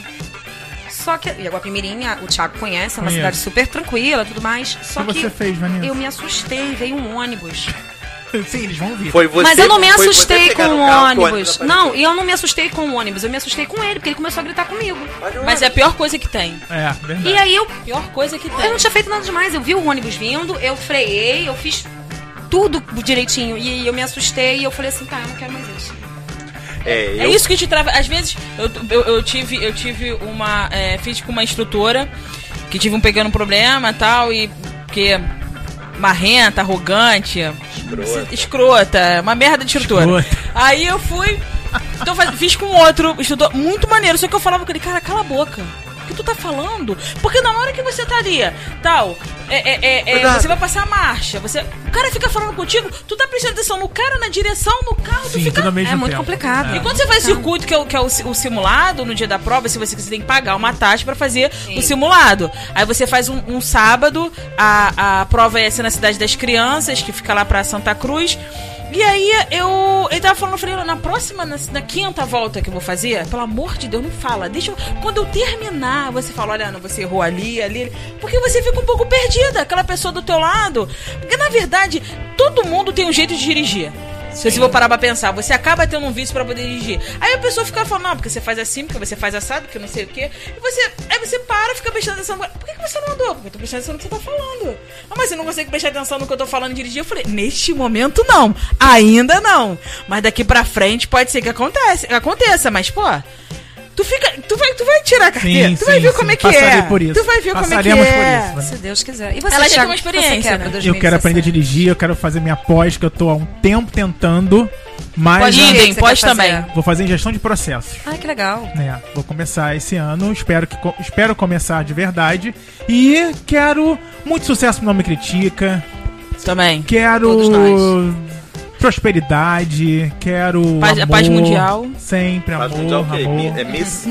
Só que e a Guapimirim, a- o Thiago conhece, é uma Conheço. cidade super tranquila, tudo mais. Só O que que você fez, Vanessa? eu me assustei, veio um ônibus. Sim, eles vão vir. Foi você, Mas eu não me assustei com o ônibus. apareceu. Não, e eu não me assustei com o ônibus, eu me assustei com ele, porque ele começou a gritar comigo. Mas é a pior coisa que tem. É, verdade. E aí eu Pior coisa que Eu tem. não tinha feito nada demais. Eu vi o ônibus vindo, eu freiei, eu fiz tudo direitinho. E eu me assustei e eu falei assim, tá, eu não quero mais isso. É, É eu- isso que te trava. Às vezes, eu, eu, eu tive, eu tive uma. É, fiz com uma instrutora que tive um pequeno problema e tal, e que marrenta, arrogante, Escrota. escrota, uma merda de instrutora. Escrota. Aí eu fui. Então fiz com outro instrutor muito maneiro, só que eu falava com ele, cara, cala a boca. Que tu tá falando? Porque na hora que você tá ali, tal, é, é, é, é, você vai passar a marcha, você, o cara fica falando contigo, tu tá prestando atenção no cara, na direção, no carro, tu Sim, fica tudo ao mesmo É muito tempo. complicado. e quando você faz circuito, que é, o, que é o, o simulado, no dia da prova, se você, você tem que pagar uma taxa pra fazer o simulado. Aí você faz um, um sábado, a, a prova é ser na Cidade das Crianças, que fica lá pra Santa Cruz. E aí eu. Ele tava falando, eu falei, na próxima, na, na quinta volta que eu vou fazer, pelo amor de Deus, não fala. Deixa eu. Quando eu terminar, você fala, olha, Ana, você errou ali. ali." Porque você fica um pouco perdida, aquela pessoa do teu lado. Porque na verdade, todo mundo tem um jeito de dirigir. Se você for parar pra pensar, você acaba tendo um vício pra poder dirigir. Aí a pessoa fica falando, não, porque você faz assim, porque você faz assado, porque não sei o quê. E você. Aí você para, fica prestando atenção. Por que, que você não andou? Porque eu tô prestando atenção no que você tá falando. Ah, mas você não consegue prestar atenção no que eu tô falando e dirigir? Eu falei, neste momento não. Ainda não. Mas daqui pra frente pode ser que acontece, aconteça, mas, pô. Tu fica. Tu vai, tu vai tirar a carteira. Sim, tu vai sim, ver sim. como é que Passarei é. por isso. Tu vai ver como é que Passaremos por é. isso, Vanessa. Se Deus quiser. E você, Ela já tem uma experiência, né? Eu 2017? quero aprender a dirigir, eu quero fazer minha pós, que eu tô há um tempo tentando, mas Pode ir, né, você pode também. fazer? vou fazer em gestão de processos. Ai, que legal. né? Vou começar esse ano, espero que espero começar de verdade e quero muito sucesso no Não Me Critica, Também. quero Todos nós. Prosperidade, quero Paz- a amor, paz mundial. sempre Paz amor, mundial o quê? amor. Mi- É Miss?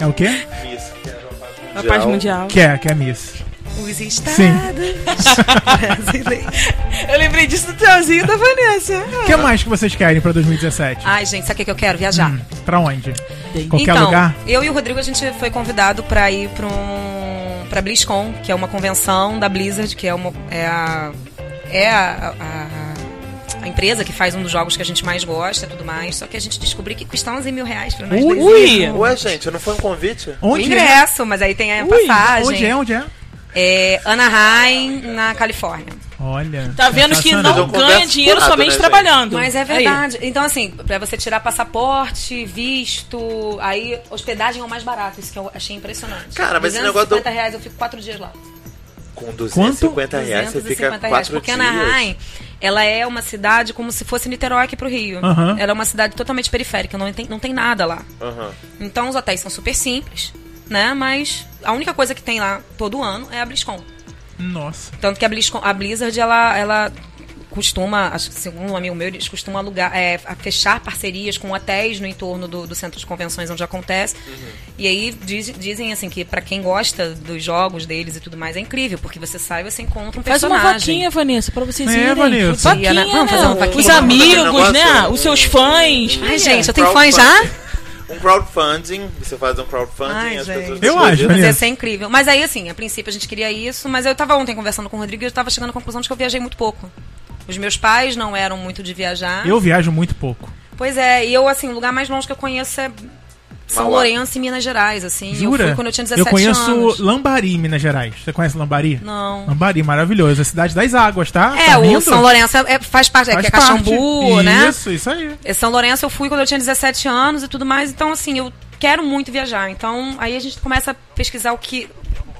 É o quê? Miss. que era uma paz A paz mundial. Quer, quer Miss. Os estados Sim. brasileiros. Eu lembrei disso do teuzinho da Vanessa. O que mais que vocês querem pra 2017? Ai, gente, sabe o que eu quero? Viajar. Hum, pra onde? Qualquer então, lugar? eu e o Rodrigo, a gente foi convidado pra ir pra um... pra BlizzCon, que é uma convenção da Blizzard, que é, uma, é a... É a, a, a empresa que faz um dos jogos que a gente mais gosta e tudo mais. Só que a gente descobriu que custa 11 mil reais pra nós Ui! Ui! Ué, gente, não foi um convite? O Onde é? ingresso, mas aí tem a Ui, passagem. Onde é? Onde é? É Anaheim, na Califórnia. Olha. Tá vendo que não ganha dinheiro furado, somente né, trabalhando. Mas é Aí. verdade. Então, assim, pra você tirar passaporte, visto, aí hospedagem é o mais barato. Isso que eu achei impressionante. Cara, mas esse 250 negócio do- reais eu fico quatro dias lá. Com 250 reais você fica 250 reais. quatro Porque dias. Anaheim, ela é uma cidade como se fosse Niterói aqui pro Rio. Aham. Ela é uma cidade totalmente periférica, não tem, não tem nada lá. Aham. Então os hotéis são super simples, né? Mas a única coisa que tem lá todo ano é a BlizzCon. Nossa. Tanto que a, Blizz- a Blizzard, ela, ela costuma, acho que segundo um amigo meu, eles costumam alugar, é, a fechar parcerias com hotéis no entorno do, do centro de convenções onde acontece. E aí diz- dizem assim que pra quem gosta dos jogos deles e tudo mais é incrível, porque você sai e você encontra um Faz uma personagem. vaquinha, Vanessa, pra vocês É, irem. Vanessa. Vaquinha, Né? Vamos fazer uma vaquinha? Os amigos, né? negócio, Os seus um- fãs. Ai, gente, eu tenho fãs já? Crowdfunding. Um crowdfunding, você faz um crowdfunding Ai, e as gente. pessoas Eu acho, Mas ia ser incrível. Mas aí, assim, a princípio a gente queria isso, mas eu tava ontem conversando com o Rodrigo e eu tava chegando à conclusão de que eu viajei muito pouco. Os meus pais não eram muito de viajar. Eu viajo muito pouco. Pois é, e eu, assim, o lugar mais longe que eu conheço é São Mauá. Lourenço e Minas Gerais, assim. Jura? Eu fui quando eu tinha 17 eu conheço anos. Lambari, Minas Gerais. Você conhece Lambari? Não. Lambari, maravilhoso. É a cidade das águas, tá? É, Tá o lindo? São Lourenço é- é- faz parte, é, Faz que é Caxambu, parte. né? Isso, isso aí. E São Lourenço eu fui quando eu tinha 17 anos e tudo mais, então assim, eu quero muito viajar. Então aí a gente começa a pesquisar o que.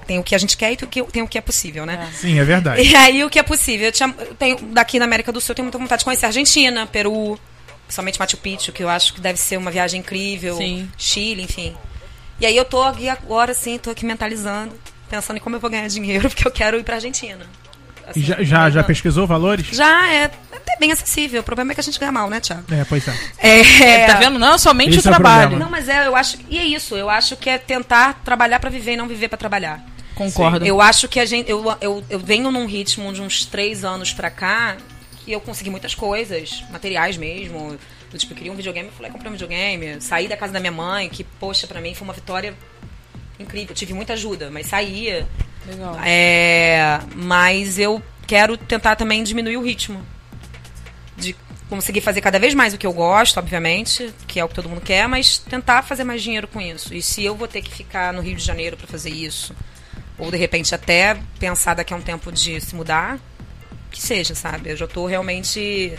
Tem o que a gente quer e tem o que, o é possível, né? Sim, é verdade. E aí o que é possível? Eu, tinha, eu tenho, daqui na América do Sul eu tenho muita vontade de conhecer Argentina, Peru, principalmente Machu Picchu, que eu acho que deve ser uma viagem incrível. Sim. Chile, enfim. E aí eu tô aqui agora, assim, tô aqui mentalizando, pensando em como eu vou ganhar dinheiro, porque eu quero ir pra Argentina. Assim, já, já, já pesquisou valores? Já é até bem acessível. O problema é que a gente ganha mal, né, Thiago? É, pois é. É, Tá vendo? Não, somente Esse o é o trabalho. problema. Não, mas é, eu acho. E é isso, eu acho que é tentar trabalhar pra viver e não viver pra trabalhar. Concordo. Eu acho que a gente. Eu, eu, eu venho num ritmo de uns três anos pra cá que eu consegui muitas coisas, materiais mesmo. Do tipo, eu queria um videogame, eu falei, comprei um videogame. Saí da casa da minha mãe, que, poxa, pra mim foi uma vitória incrível. Eu tive muita ajuda, mas saía. Legal. É, mas eu quero tentar também diminuir o ritmo. De conseguir fazer cada vez mais o que eu gosto, obviamente, que é o que todo mundo quer, mas tentar fazer mais dinheiro com isso. E se eu vou ter que ficar no Rio de Janeiro para fazer isso, ou de repente até pensar daqui a um tempo de se mudar, que seja, sabe? Eu já tô realmente.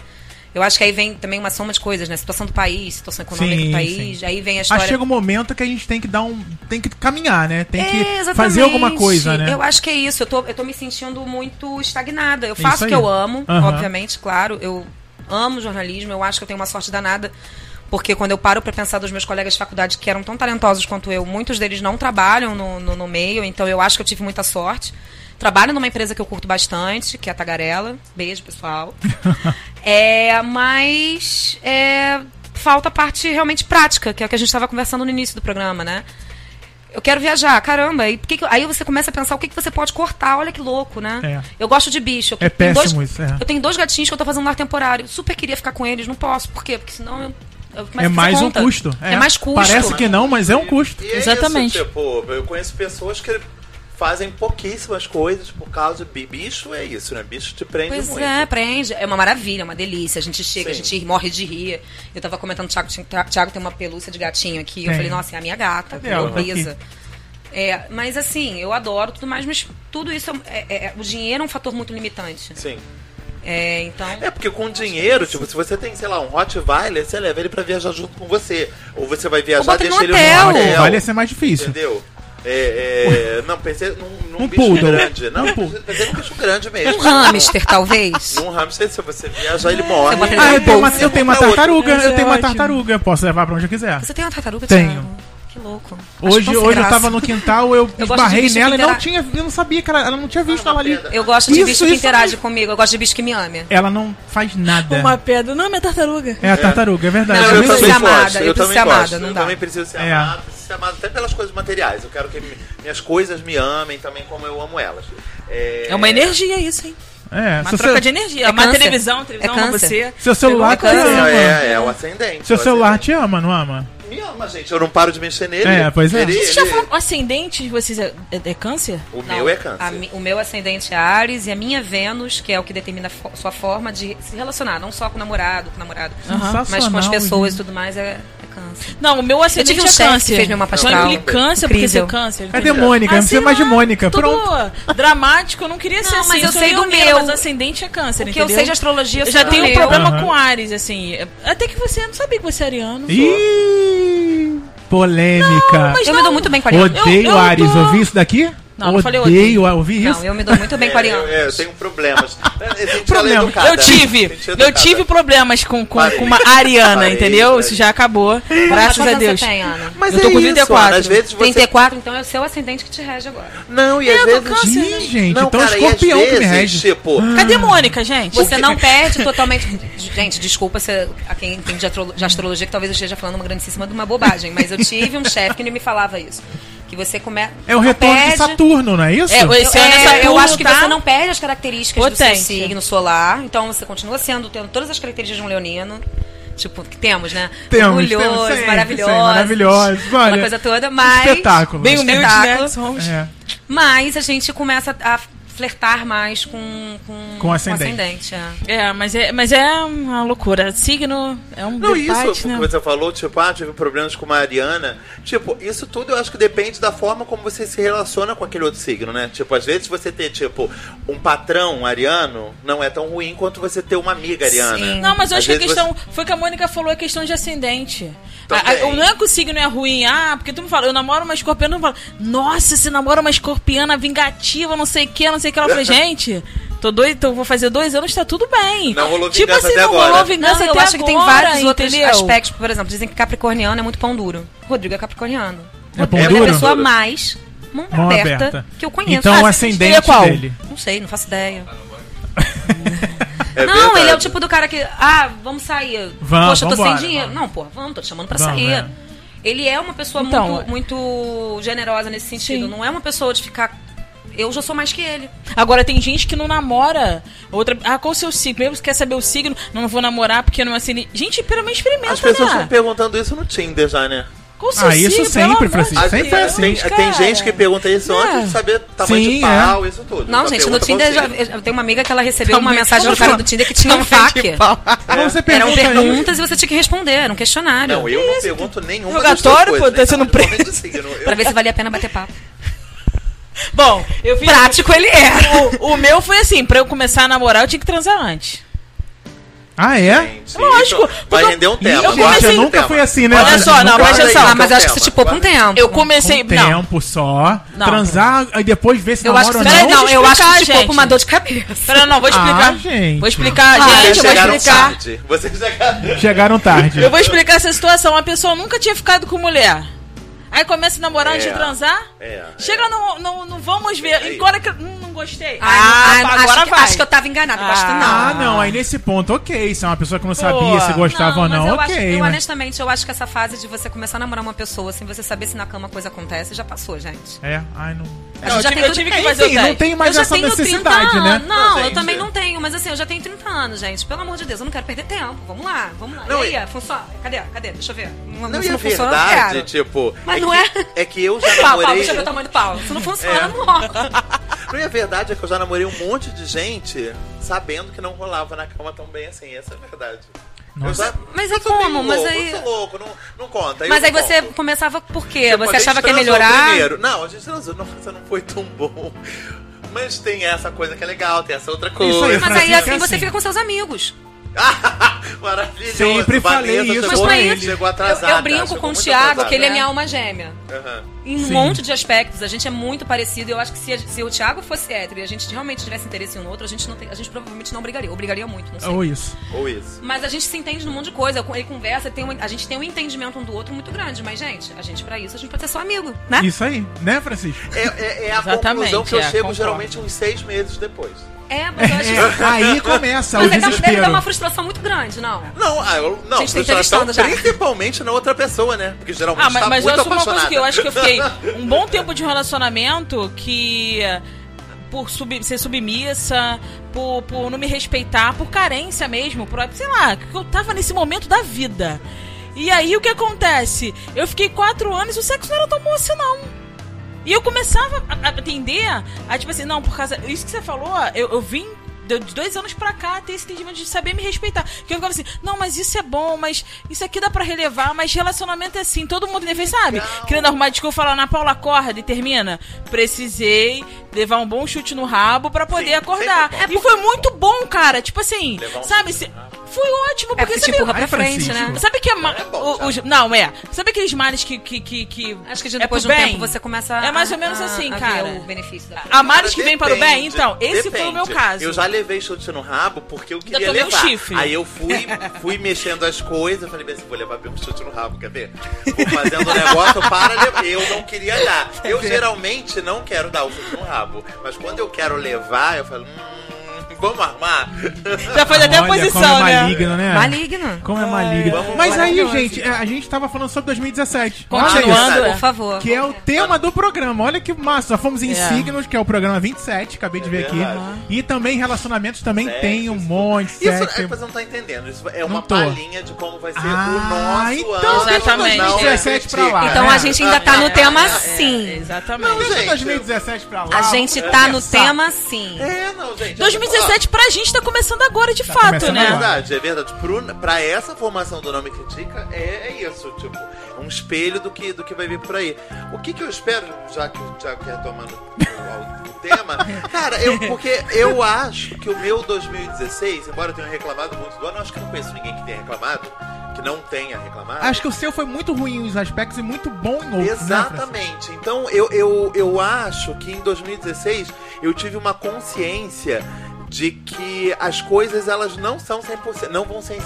Eu acho que aí vem também uma soma de coisas, né? Situação do país, situação econômica Sim, do país, sim. aí vem a Mas história. chega um momento que a gente tem que dar um. Tem que caminhar, né? Tem que É, exatamente. fazer alguma coisa, né? Eu acho que é isso. Eu tô, eu tô me sentindo muito estagnada. Eu Isso faço o que eu amo, Aham. obviamente, claro. Eu amo jornalismo. Eu acho que eu tenho uma sorte danada. Porque quando eu paro pra pensar dos meus colegas de faculdade que eram tão talentosos quanto eu, muitos deles não trabalham no, no, no meio, então eu acho que eu tive muita sorte. Trabalho numa empresa que eu curto bastante, que é a Tagarela. Beijo, pessoal. é, mas é, falta a parte realmente prática, que é o que a gente estava conversando no início do programa, né? Eu quero viajar, caramba. E que que- aí você começa a pensar o que, que você pode cortar. Olha que louco, né? É. Eu gosto de bicho. Eu É péssimo dois, isso, é. Eu tenho dois gatinhos que eu tô fazendo lar temporário. Super queria ficar com eles, não posso. Por quê? Porque senão eu. É fazer mais um custo. É, mais custo. Parece que não, mas é um custo. E é Exatamente. Isso, tipo, eu conheço pessoas que fazem pouquíssimas coisas por causa de bi- bicho, é isso, né? Bicho te prende Pois muito. é, prende. É uma maravilha, é uma delícia. A gente chega, Sim. a gente morre de rir. Eu tava comentando, o Thiago, Thiago tem uma pelúcia de gatinho aqui. Eu falei, nossa, é a minha gata? Tá beleza. É, mas assim, eu adoro tudo mais, mas tudo isso é, é- é- o dinheiro é um fator muito limitante. Sim. É, então. É porque com dinheiro, tipo, se você tem, sei lá, um Rottweiler, você leva ele pra viajar junto com você. Ou você vai viajar, deixa no ele hotel. no hotel. Vale ser mais difícil. Entendeu? É, é, não, pensei num, num Um bicho poodle. grande. Não, Um pensei num bicho grande mesmo. Um hamster, talvez. Num hamster, se você viajar, ele morre. bota ele Ah, eu tenho uma, eu tenho uma tartaruga, eu é tenho uma tartaruga. Posso levar pra onde eu quiser. Você tem uma tartaruga, Tenho. Que louco. Hoje, hoje eu tava no quintal, eu, Eu que nela e não tinha. Eu não sabia que ela, ela não tinha visto Ah, ela ali. Eu gosto de Isso, bicho que isso interage mesmo. comigo. Eu gosto de bicho que me ame. Ela não faz nada. Uma pedra. Não, minha tartaruga. É a tartaruga, é verdade. Não, eu eu preciso ser amada, eu preciso também ser amada, gosto. não eu dá. também preciso ser É. amado, preciso ser amado até pelas coisas materiais. Eu quero que mi- minhas coisas me amem também como eu amo elas. É, É uma energia isso, hein? É, Uma troca seu- de energia. É uma câncer. televisão, televisão É câncer. você. seu celular te ama. É, é, é o ascendente. Seu o celular ascendente. te ama, não ama? Me ama, gente. Eu não paro de mexer nele. É, pois é. Ele- Vocês já ascendente de vocês é, é- é câncer? O Não, meu é câncer. a o meu ascendente é Ares e a minha Vênus, que é o que determina a fo- sua forma de se relacionar, não só com o namorado, com o namorado, Sensacional, mas com as pessoas e tudo mais, é câncer. Não, o meu ascendente tive um é que câncer. fez meu mapa astral. implicância porque Incrível. ser câncer. Cadê? Mônica? Não Ah, precisa sei mais de Mônica. Tudo Pronto. dramático, eu não queria ser Não, assim. mas eu sei do meu. Mas ascendente é câncer, O que entendeu? eu sei de astrologia, Eu eu já tenho um problema Aham. com Ares, assim. Até que você não sabia que você é ariano. Ih, polêmica. mas Eu me não. dou muito bem com a Ariana. Odeio Eu- eu Ares. tô- Ouvi isso daqui? Não, não falei Odeio odeio. ouvir isso. Não, eu me dou muito bem com É, ariano. eu, é, eu tenho problemas. É, Problema. é educada. Eu tive, Gente eu tive problemas com, com, com uma Ariana, Parei, entendeu? Isso já acabou. Graças a Deus. Você tem, Ana? Mas Eu tô é com isso, 34. Ana, às vezes você... 34, então é o seu ascendente que te rege agora. Não, e É, às do vezes... câncer, Ih, gente, Não, então cara, e às escorpião que me rege. tipo... Cadê Mônica, gente? Você não perde totalmente. Gente, desculpa se a quem entende de astrologia que talvez eu esteja falando uma grandíssima de uma bobagem, mas eu tive um chefe que me falava isso. Que você começa. É o retorno de Saturno, não é isso? É, esse Eu, ano é, Saturno eu acho que tá- você não perde as características do Potente. seu signo solar, então você continua sendo, tendo todas as características de um leonino. Tipo, que temos, né? Temos, Orgulhoso, temos maravilhoso. maravilhoso. Olha, coisa toda, mas. espetáculo. Bem humilde, espetáculo. né? Somos. É. Mas a gente começa a flertar mais com, com, Com ascendente. ascendente, é. É, mas é, mas é uma loucura. Signo é um Não, debate, isso né? que você falou, tipo, ah, tive problemas com uma Ariana. Tipo, isso tudo eu acho que depende da forma como você se relaciona com aquele outro signo, né? Tipo, às vezes você ter, tipo, um patrão ariano não é tão ruim quanto você ter uma amiga ariana. Sim. Não, mas eu Às acho que a questão. Foi que a Mônica falou a questão de ascendente. A- a- não é que o signo é ruim, ah, porque tu me fala, eu namoro uma escorpiana, tu me fala, nossa, você namora uma escorpiana vingativa, não sei o que, não sei o que. Ela falou, gente, tô doido, então vou fazer dois anos, tá tudo bem. Não rolou tipo vingança assim, até não agora. rolou vingança Não, eu até acho que tem agora, vários outros entendeu? aspectos. Por exemplo, dizem que capricorniano é muito pão duro. Rodrigo é capricorniano. É pão Rodrigo é duro? a pessoa mais mão, Mão aberta, aberta. que eu conheço. Então Ah, o ascendente é qual? dele. Não sei, não faço ideia. É não, verdade. ele é o tipo do cara que. Ah, vamos sair. Vamos, Poxa, eu tô vambora, sem dinheiro. vamos. Não, pô, vamos, tô te chamando pra Vamos, sair. é. Ele é uma pessoa Então, muito, muito generosa nesse sentido. Sim. Não é uma pessoa de ficar. Eu já sou mais que ele. Agora tem gente que não namora. Outra, ah, qual o seu signo? Mesmo que quer saber o signo, não vou namorar porque não é assim. Gente, pelo menos experimenta, As pessoas né? estão perguntando isso no Tinder já, né? Qual o seu Ah, isso signo? sempre, Pelo amor Francisco, sempre Deus, foi assim. Tem, cara. tem gente que pergunta isso É. antes de saber tamanho Sim, de pau, isso tudo. Não, gente, no Tinder, já, eu tenho uma amiga que ela recebeu uma Tamanho- mensagem no Como cara do Tinder que tinha um pau. Então você Eram pergunta perguntas e você tinha que responder, era um questionário. Não, eu não pergunto nenhuma Rogatório, das pô, tá sendo. Eu- Pra ver se valia a pena bater papo. Bom, eu fiz. Prático ele é. O, o meu foi assim, pra eu começar a namorar, eu tinha que transar antes. Ah, é? Gente, Lógico, isso Vai render um tema. Ih, eu comecei- eu nunca fui assim, né? Olha Mas só, não, presta aí, atenção. Ah, mas então, acho que se tipo com tempo. Eu comecei. Com não, tempo só. Não. Transar e depois ver se Eu acho namora que ou você não. não, eu acho que tipo gente. uma dor de cabeça. Pera, não, vou explicar. Ah, gente. Vou explicar, Ah, gente, Vocês eu vou chegaram explicar. tarde. Vocês chegaram... Chegaram tarde. Eu vou explicar essa situação. Uma pessoa nunca tinha ficado com mulher. Aí começa a namorar antes É. de transar. É, Chega no, no, no vamos ver. Aí. Agora que eu hum, não gostei. Ah, Ah, acho, agora que, vai. acho que eu tava enganada. Gosto não. Ah, não, aí nesse ponto, ok. Se é uma pessoa que não sabia se gostava ou mas não, eu ok. acho, eu, mas- honestamente, eu acho que essa fase de você começar a namorar uma pessoa sem você saber se na cama a coisa acontece já passou, gente. É, ai, não. Não, gente eu já tive, tem eu tive que É, fazer enfim, o não teste. tem mais eu já essa tenho necessidade, 30 né? anos. Não, eu gente. também não tenho, mas assim, eu já tenho 30 anos, gente. Pelo amor de Deus, eu não quero perder tempo. Vamos lá, vamos lá. Não, e e- aí, funciona? Cadê? Cadê? Deixa eu ver. Não, Não, se e não funciona, eu verdade, quero. tipo... Mas é não que, é- É que eu já Pau, pau, namorei... deixa eu ver o tamanho do pau. Se não funciona, É. não rola. Não, e a verdade é que eu já namorei um monte de gente sabendo que não rolava na cama tão bem assim. Essa é a verdade. Nossa. Eu Mas eu é como? Mas louco, aí- Eu sou louco, não, não conta. Mas eu aí você conto. começava por quê? Tipo, Você achava que ia melhorar? Primeiro. Não, a gente transou. Nossa, não foi tão bom. Mas tem essa coisa que é legal, tem essa outra coisa. Isso aí, Mas aí Francisco, assim é você assim. fica com seus amigos. Maravilhoso. Sempre falei Vanessa isso chegou, pra Mas ele. Chegou Eu, atrasada. eu brinco chegou com o Thiago, atrasada. que ele é minha alma gêmea. Aham. Em um Sim. monte de aspectos, a gente é muito parecido. Eu acho que se, a- se o Thiago fosse hétero e a gente realmente tivesse interesse um no outro, a gente, não tem- a gente provavelmente não brigaria. Ou brigaria muito, não sei. Ou isso. Ou isso. Mas a gente se entende num monte de coisa. Ele conversa, tem um- a gente tem um entendimento um do outro muito grande. Mas, gente, a gente, pra isso, a gente pode ser só amigo, né? Isso aí, né, Francisco? É, é- é a Exatamente, conclusão que eu é, chego concordo. geralmente uns seis meses depois. É, mas eu acho É, aí começa o Mas aí dá- deve desespero. dar uma frustração muito grande, não? Não, ah, eu, não, Gente, tá frustração entrevistando já. principalmente na outra pessoa, né? Porque geralmente Ah, mas, tá mas eu muito assumo uma coisa que eu acho que eu fiquei um bom tempo de relacionamento que por sub- ser submissa, por, por não me respeitar, por carência mesmo, por, sei lá, que eu tava nesse momento da vida. E aí o que acontece? Eu fiquei quatro anos e o sexo não era tão bom assim, não. E eu começava a atender a, tipo assim, não, por causa. Isso que você falou, eu, eu vim de dois anos pra cá, ter esse entendimento de saber me respeitar. Que eu ficava assim, não, mas isso é bom, mas isso aqui dá pra relevar, mas relacionamento é assim, todo mundo defende, sabe? Querendo arrumar desculpa, falar na Paula acorda e termina. Precisei levar um bom chute no rabo pra poder Sim, acordar. é e foi muito bom, cara. Tipo assim, um sabe? se-. Foi ótimo, É porque porque te sabe, empurra pra Ai, frente, Francisco. né? Sabe que é, ma- É bom, os- não, é. Sabe aqueles males que. que, que, que Acho que é depois pro de um bem? tempo você começa É mais ou a- menos a- assim, a cara. o benefício da Há males que vêm para o bem? depende, Então, esse foi o meu caso. Eu já levei chute no rabo porque eu queria tomei um levar. chifre. Aí eu fui, fui mexendo as coisas, falei assim, vou levar bem um chute no rabo, quer ver? Vou fazendo o negócio para levar. Eu não queria dar. Eu geralmente não quero dar o chute no rabo. Mas quando eu quero levar, eu falo, hum, vamos armar? Já faz até a posição, como é né? maligno, né? Maligno. Como é maligno. Vamos Mas aí, gente, a gente tava falando sobre 2017. Continuando. Por favor. Que é o tema do programa. Olha que massa. Nós fomos em É. signos, que é o programa 27, acabei de É ver aqui. E também relacionamentos também Sexo, tem um monte. Isso sexo. é que você não tá entendendo. Isso é Não uma tô. palhinha de como vai ser Ah, o nosso então ano. Exatamente. 2017 pra lá. Então É. a gente ainda tá no É, tema é, sim. Exatamente. Não, Deixa gente, 2017 pra lá. A gente tá no tema sim. É, não, gente. 2017 pra gente tá começando agora, de Tá fato, né? É verdade, é verdade. Pro, pra essa formação do Nome Critica, é, é isso, tipo, é um espelho do que, do que vai vir por aí. O que que eu espero, já que o Thiago quer retomando o, o tema, cara, eu, porque eu acho que o meu 2016, embora eu tenha reclamado muito do ano, eu acho que eu não conheço ninguém que tenha reclamado, que não tenha reclamado. Acho que o seu foi muito ruim em uns aspectos e muito bom em outros. né? Exatamente. então eu, eu, eu acho que em 2016 eu tive uma consciência de que as coisas elas não são 100%, não vão ser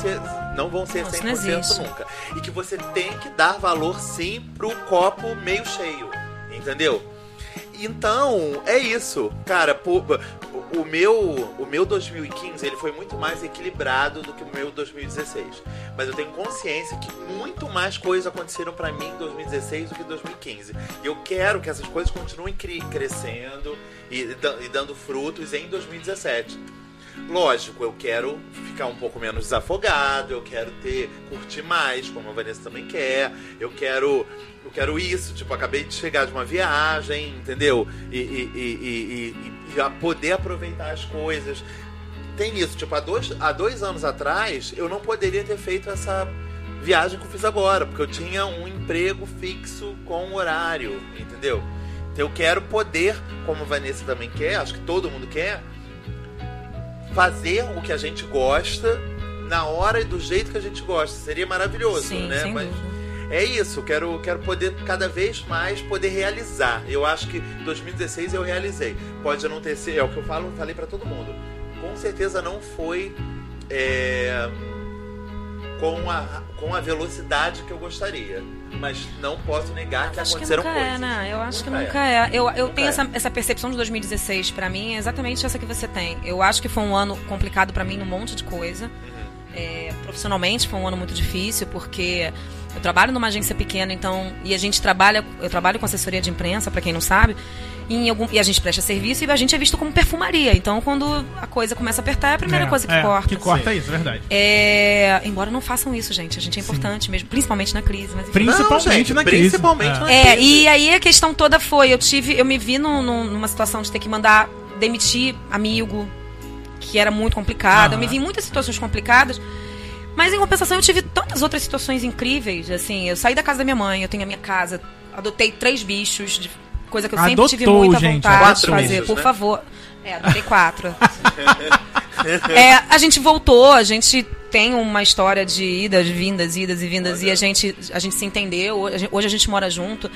não vão ser não 100% existe. nunca. E que você tem que dar valor sim pro copo meio cheio, entendeu? Então, é isso. Cara, pô, o- meu, o meu 2015, ele foi muito mais equilibrado do que o meu 2016. Mas eu tenho consciência que muito mais coisas aconteceram pra mim em 2016 do que em 2015. E eu quero que essas coisas continuem crescendo e, e dando frutos em 2017. Lógico, eu quero ficar um pouco menos desafogado, eu quero ter curtir mais, como a Vanessa também quer. Eu quero eu quero isso, tipo, acabei de chegar de uma viagem, entendeu? E, e, e, e- e- poder aproveitar as coisas. Tem isso, tipo, há dois, há dois anos atrás eu não poderia ter feito essa viagem que eu fiz agora, porque eu tinha um emprego fixo com horário, entendeu? Então eu quero poder, como a Vanessa também quer, acho que todo mundo quer, fazer o que a gente gosta na hora e do jeito que a gente gosta. Seria maravilhoso, Sim, né? Mas dúvida. é isso, quero, quero poder cada vez mais poder realizar. Eu acho que 2016 eu realizei. Pode não ter sido, é o que eu falo, falei pra todo mundo. Com certeza não foi é, com, a, com a velocidade que eu gostaria. Mas não posso negar que Acho que aconteceram nunca coisas. é, né? Eu acho que Nunca nunca é. Eu, eu Nunca tenho é. essa, essa percepção de 2016 pra mim, é exatamente essa que você tem. Eu acho que foi um ano complicado pra mim num monte de coisa. É, profissionalmente foi um ano muito difícil porque eu trabalho numa agência pequena, então e a gente trabalha, eu trabalho com assessoria de imprensa, pra quem não sabe. E, em algum, e a gente presta serviço e a gente é visto como perfumaria. Então, quando a coisa começa a apertar, é a primeira É, coisa que é, corta. Que corta isso, verdade. É, embora não façam isso, gente. A gente é importante mesmo, principalmente na crise. Mas. Principalmente Não, gente, na crise. principalmente É. na- É, crise. e aí a questão toda foi, eu tive, eu me vi num- num- numa situação de ter que mandar demitir amigo, que era muito complicado. Eu Aham. me vi em muitas situações complicadas. Mas em compensação eu tive tantas outras situações incríveis, assim, eu saí da casa da minha mãe, eu tenho a minha casa, adotei três bichos, coisa que eu sempre tive Adotou, muita gente, vontade de fazer, bichos, por né? favor. É, adotei quatro. É, a gente voltou, a gente tem uma história de idas, vindas, idas e vindas, e a gente, a gente se entendeu, hoje a gente mora junto.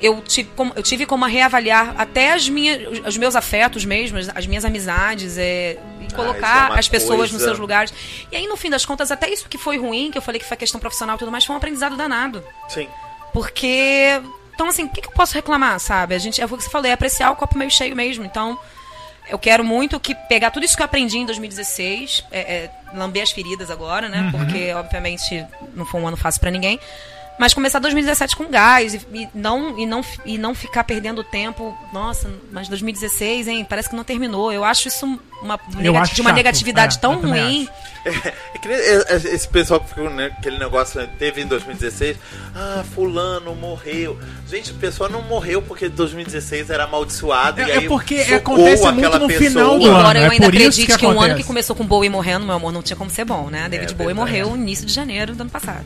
Eu tive, como, eu tive como reavaliar até as minhas, os meus afetos mesmo, as- as minhas amizades, é, e isso colocar é uma as pessoas nos coisa- seus lugares. E aí, no fim das contas, até isso que foi ruim, que eu falei que foi questão profissional e tudo mais, foi um aprendizado danado. Sim. Porque. Então, assim, o que, que eu posso reclamar, sabe? A gente, é o que você falou, é apreciar o copo meio cheio mesmo. Então, eu quero muito que pegar tudo isso que eu aprendi em 2016, é, é, lamber as feridas agora, né? Porque, obviamente, não foi um ano fácil pra ninguém. Mas começar 2017 com gás e, e não, e, não, e não ficar perdendo tempo. Nossa, mas 2016, hein? Parece que não terminou. Eu acho isso uma, Eu negati- acho de uma chato. negatividade É, tão ruim. É que é, esse pessoal que ficou né, aquele negócio né, teve em 2016. Ah, fulano morreu. Gente, a pessoa não morreu porque 2016 era amaldiçoado. e É, é aí porque acontece muito no pessoa. final do Embora ano, eu é ainda acredite que que, um ano que começou com Bowie morrendo, meu amor, não tinha como ser bom, né? David Bowie verdade. morreu no início de janeiro do ano passado.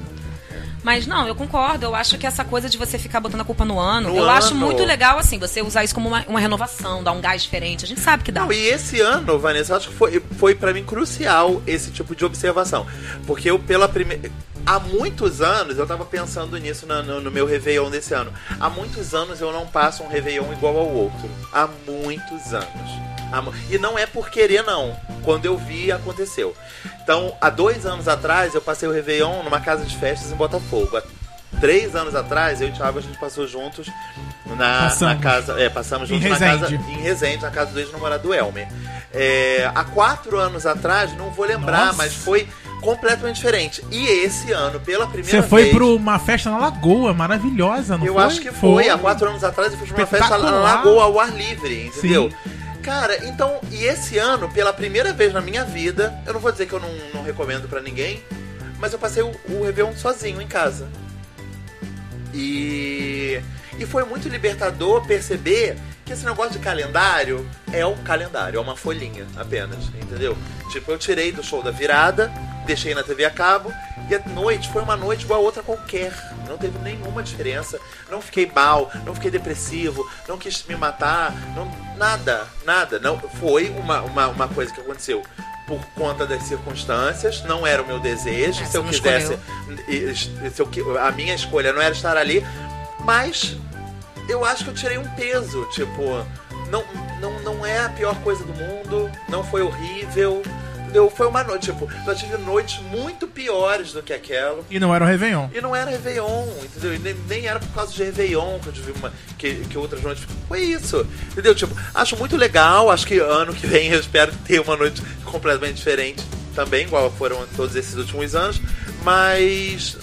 Mas não, eu concordo. Eu acho que essa coisa de você ficar botando a culpa no ano, No eu ano. acho muito legal, assim, você usar isso como uma, uma renovação, dar um gás diferente. A gente sabe que dá. Não, e esse ano, Vanessa, eu acho que foi, foi para mim crucial esse tipo de observação. Porque eu, pela primeira. Há muitos anos, eu tava pensando nisso na- no, no meu Réveillon desse ano. Há muitos anos eu não passo um Réveillon igual ao outro. Há muitos anos. E não é por querer, não. Quando eu vi, aconteceu. Então, há dois anos atrás, eu passei o Réveillon numa casa de festas em Botafogo. Há três anos atrás, eu e o Thiago, a gente passou juntos na, na casa. É, passamos Em juntos na casa em Resende, na casa do ex-namorado do Elmer. É, há quatro anos atrás, não vou lembrar, Nossa. mas foi completamente diferente. E esse ano, pela primeira Você foi vez. pra uma festa na Lagoa, maravilhosa, não Eu foi? acho que foi. Há quatro anos atrás eu fui pra uma festa na. Lagoa ao ar livre, entendeu? Sim. Cara, então, e esse ano, pela primeira vez na minha vida, eu não vou dizer que eu não, não recomendo pra ninguém, mas eu passei o, o Réveillon sozinho em casa. E, e foi muito libertador perceber que esse negócio de calendário é um calendário, é uma folhinha apenas, entendeu? Tipo, eu tirei do show da virada, deixei na TV a cabo, e a noite foi uma noite igual a outra qualquer. Não teve nenhuma diferença. Não fiquei mal, não fiquei depressivo, não quis me matar, não, nada, nada. Não, foi uma, uma, uma coisa que aconteceu por conta das circunstâncias, não era o meu desejo. É, se eu quisesse, se eu a minha escolha não era estar ali, mas eu acho que eu tirei um peso, tipo, não, não, não é a pior coisa do mundo, não foi horrível. Entendeu? Foi uma noite, tipo, eu tive noites muito piores do que aquela. E não era o Réveillon. E não era Réveillon, entendeu? E nem, nem era por causa de Réveillon que eu tive uma. que, que outras noites. Foi isso. Entendeu? Tipo, acho muito legal. Acho que ano que vem eu espero ter uma noite completamente diferente também, igual foram todos esses últimos anos. Mas.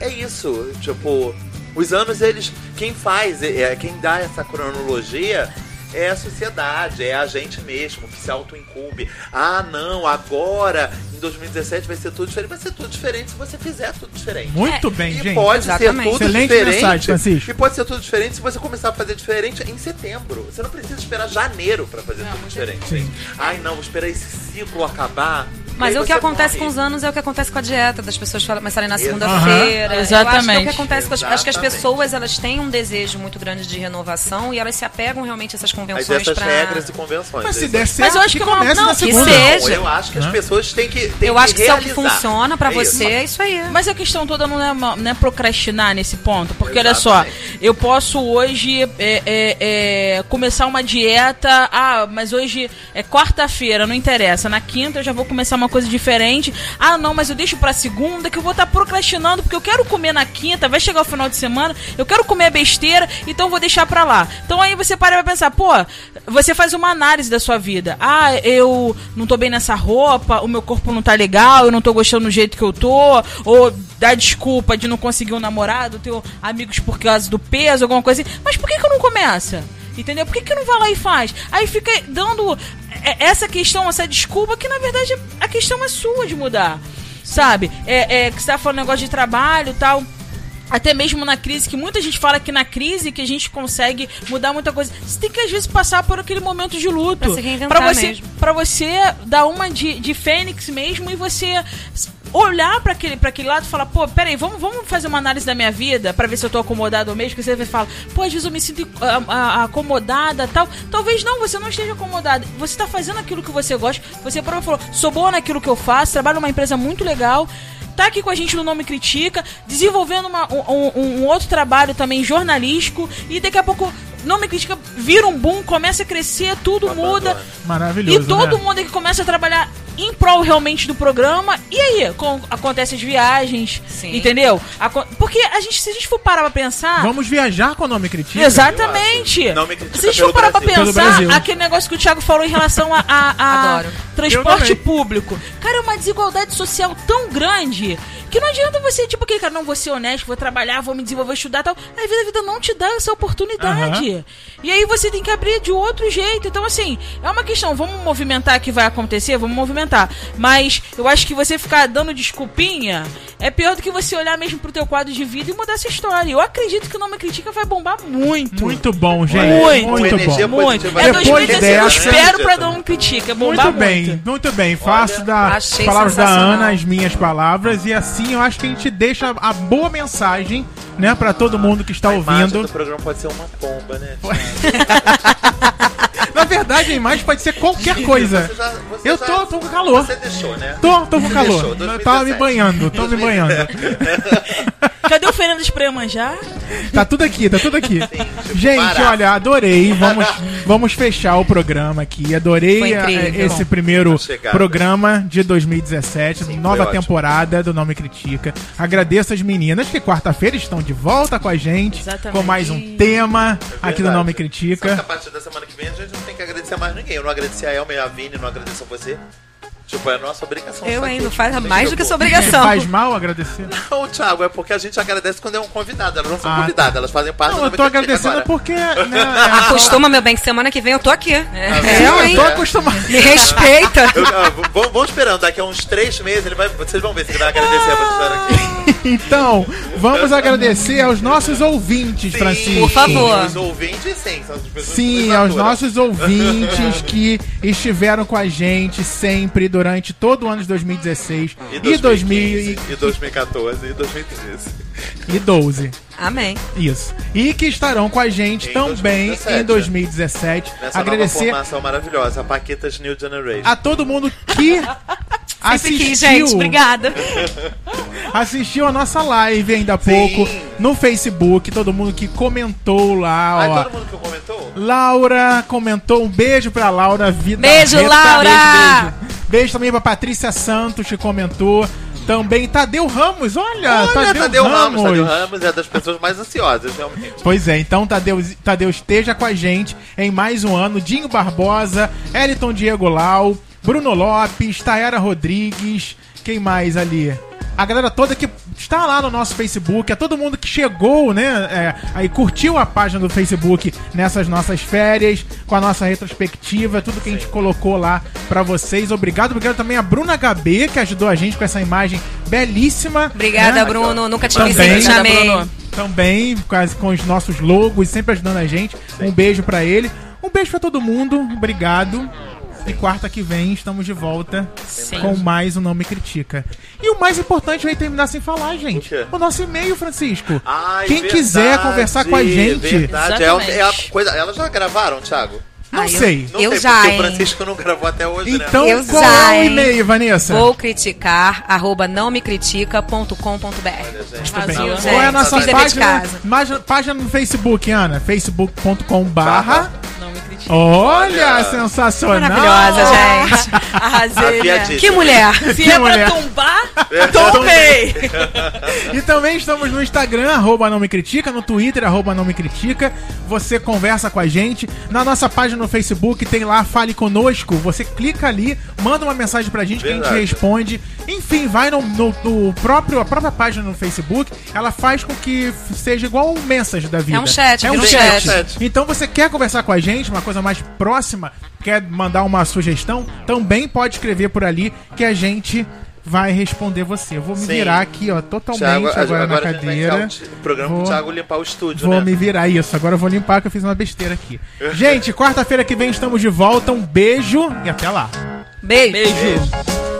É isso. Tipo, os anos, eles. Quem faz, é, quem dá essa cronologia é a sociedade, é a gente mesmo que se auto-incube. Ah, não, agora, em 2017 vai ser tudo diferente. Vai ser tudo diferente se você fizer tudo diferente. Muito bem, E gente. pode Exatamente. ser tudo Excelente diferente. mensagem, Francisco. E pode ser tudo diferente se você começar a fazer diferente em setembro. Você não precisa esperar janeiro pra fazer tudo diferente. Sim. Ai, não, vou esperar esse ciclo acabar. Mas é o que acontece morre. com os anos é o que acontece com a dieta, das pessoas fala- começarem na segunda-feira. Eu acho que é o Exatamente. que acontece com as, acho que as Exatamente. pessoas elas têm um desejo muito grande de renovação e elas se apegam realmente a essas Mas convenções essas pra... regras e convenções. Mas se der certo, eu acho que não- comece não, na que segunda. seja. Não, eu acho que as Hã? pessoas têm que têm Eu acho que se é o que funciona pra É isso. você, é isso aí. Mas a questão toda não é, uma- não é procrastinar nesse ponto. Porque olha só, Exatamente. eu posso hoje é, é, é, começar uma dieta. Ah, mas hoje é quarta-feira, não interessa. Na quinta eu já vou começar uma coisa diferente. Ah, não, mas eu deixo pra segunda que eu vou estar procrastinando porque eu quero comer na quinta, vai chegar o final de semana, eu quero comer besteira, então vou deixar pra lá. Então aí você para pra pensar, pô, você faz uma análise da sua vida. Ah, eu não tô bem nessa roupa, o meu corpo não tá legal, eu não tô gostando do jeito que eu tô, ou dá desculpa de não conseguir um namorado, ter amigos por causa do peso, alguma coisa assim. Mas por que, que eu não começa? Entendeu? Por que, que não vai lá e faz? Aí fica dando é, essa questão, essa desculpa, que na verdade a questão é sua de mudar. Sabe? É, é que você tá falando negócio de trabalho e tal. Até mesmo na crise, que muita gente fala que na crise que a gente consegue mudar muita coisa. Você tem que às vezes passar por aquele momento de luto. Pra Pra você, mesmo. pra você dar uma de, de fênix mesmo e você olhar pra aquele, aquele lado e falar, pô, peraí, vamos, vamos fazer uma análise da minha vida pra ver se eu tô acomodado ou mesmo. Porque você vai falar, pô, às vezes eu me sinto ah, ah, acomodada tal. Talvez não, você não esteja acomodada. Você tá fazendo aquilo que você gosta. Você próprio falou, sou boa naquilo que eu faço, trabalho numa empresa muito legal. Tá aqui com a gente no Nome Critica, desenvolvendo uma- um, um- um outro trabalho também jornalístico. E daqui a pouco, Nome Critica vira um boom, começa a crescer, tudo muda. Maravilhoso, E todo né? mundo que começa a trabalhar em prol realmente do programa. E aí, com, acontecem as viagens, Sim. entendeu? Aco- porque a gente, se a gente for parar pra pensar. Vamos viajar com o nome critica? Exatamente. Eu acho. Não me critica Se a gente for parar pra Brasil. Pelo pensar, aquele negócio que o Thiago falou em relação a, a- a transporte público. Cara, é uma desigualdade social tão grande Porque não adianta você, tipo, aquele cara, não, vou ser honesto, vou trabalhar, vou me desenvolver, estudar e tal. Aí a vida, a vida não te dá essa oportunidade. E aí você tem que abrir de outro jeito. Então, assim, é uma questão, vamos movimentar o que vai acontecer, vamos movimentar. Mas eu acho que você ficar dando desculpinha é pior do que você olhar mesmo pro teu quadro de vida e mudar essa história. Eu acredito que o Nome Critica vai bombar muito. Muito bom, gente. Muito. Muito Energia bom. Muito. É Depois 2016, eu espero pra Nome Critica bombar Muito bem, muito. muito bem. Faço da palavras da. Ana as minhas palavras e assim eu acho que a gente deixa a boa mensagem, né, pra todo mundo que está A ouvindo. do programa pode ser uma pomba, né? Na verdade, a imagem pode ser qualquer coisa. Você já- você Eu já- tô, tô com calor. Você deixou, né? Tô, tô com Você calor. deixou, tava me 2017. banhando, tô me banhando. Cadê o Fernando pra manjar? Tá tudo aqui, tá tudo aqui. tipo, Gente, barato. olha, adorei. Vamos, vamos fechar o programa aqui. Adorei eh, incrível. esse primeiro chegada. programa de 2017, Sim, nova foi ótimo. temporada do Nome Critica. Agradeço as meninas que quarta-feira estão de volta com a gente Exatamente. com mais um tema É aqui do. Nome Só que a Critica. partir da semana que vem a gente não tem que agradecer mais ninguém. Eu não agradeci a Elma e a Vini, não agradeço a você. Tipo, é nossa obrigação. Eu ainda faz mais do que sua obrigação. Faz mal agradecer? Não, Thiago, é porque a gente agradece quando é um convidado. Elas não são Ah, convidadas, elas fazem parte Não, do eu tô agradecendo agora. porque. Né, é, Acostuma, meu bem, que semana que vem eu tô aqui. É, eu, eu hein? tô acostumado. Me respeita. Eu- v- vamos, vamos esperando, daqui a uns três meses ele vai, vocês vão ver se ele vai agradecer a vocês aqui. Então, vamos agradecer aos nossos ouvintes, Sim, Francisco. Por favor. Os ouvintes, sim, são as pessoas Sim, aos nossos ouvintes que estiveram com a gente sempre durante todo o ano de 2016 E e 2015, e 2014, e 2013. 2012. Amém. Isso. E que estarão com a gente Em também 2017. em 2017. Nessa Agradecer nova formação maravilhosa, a Paquetas New Generation. a todo mundo que assistiu, quis, gente. Obrigada. assistiu a nossa live ainda há Sim. pouco no Facebook, todo mundo que comentou lá, Ai, ó. todo mundo que comentou? Laura comentou um beijo pra Laura Vida. Beijo, Reta. Laura! Beijo, beijo. Beijo também pra Patrícia Santos que comentou. Também Tadeu Ramos, olha, Olha, Tadeu, Tadeu Ramos. Ramos. Tadeu Ramos é das pessoas mais ansiosas, realmente. Pois é, então Tadeu, Tadeu esteja com a gente em mais um ano. Dinho Barbosa, Eliton Diego Lau, Bruno Lopes, Tayara Rodrigues, quem mais ali? A galera toda que está lá no nosso Facebook, a todo mundo que chegou, né? é, aí curtiu a página do Facebook nessas nossas férias, com a nossa retrospectiva, tudo que a gente colocou lá pra vocês. Obrigado, obrigado também a Bruna HB, que ajudou a gente com essa imagem belíssima. Obrigada, né? Bruno. Nunca te vi Também. Bruno. também quase com os nossos logos, sempre ajudando a gente. Um beijo pra ele. Um beijo pra todo mundo. Obrigado. E quarta que vem estamos de volta Sim. com mais um Não Me Critica. E o mais importante, eu ia terminar sem falar, gente. O? O nosso e-mail, Francisco. Ai, Quem verdade, quiser conversar com a gente, Verdade, é, Exatamente. é a coisa. Elas já gravaram, Thiago? não Ah, eu- sei. Não Eu sei, já, porque hein? o Francisco não gravou até hoje, Então, né? Eu qual já, é o e-mail, Vanessa? Vou criticar, arroba não me critica.com.br. Arrasou, Qual é a nossa página? Página no Facebook, Ana? facebook.com barra... Olha, Olha. sensacional! Maravilhosa, gente. Arrasei, né? Que mulher. Se é mulher. pra tombar, tombei. E também estamos no Instagram, arroba não me critica, no Twitter, arroba não me critica. Você conversa com a gente. Na nossa página no Facebook tem lá Fale Conosco. Você clica ali, manda uma mensagem pra gente que a Verdade. gente responde. Enfim, vai no, no- no próprio, a própria página no Facebook. Ela faz com que seja igual um message da vida. É um chat, É um um chat. chat. Então você quer conversar com a gente, uma coisa mais próxima, quer mandar uma sugestão, também pode escrever por ali que a gente vai responder você. Eu vou me Sim. virar aqui, ó, totalmente Thiago, agora, na a gente vai cadeira. o programa Vou- pro Thiago limpar o estúdio, Vou né? me virar isso. Agora eu vou limpar que eu fiz uma besteira aqui. Gente, quarta-feira que vem estamos de volta. Um beijo e até lá. Beijo. Beijo.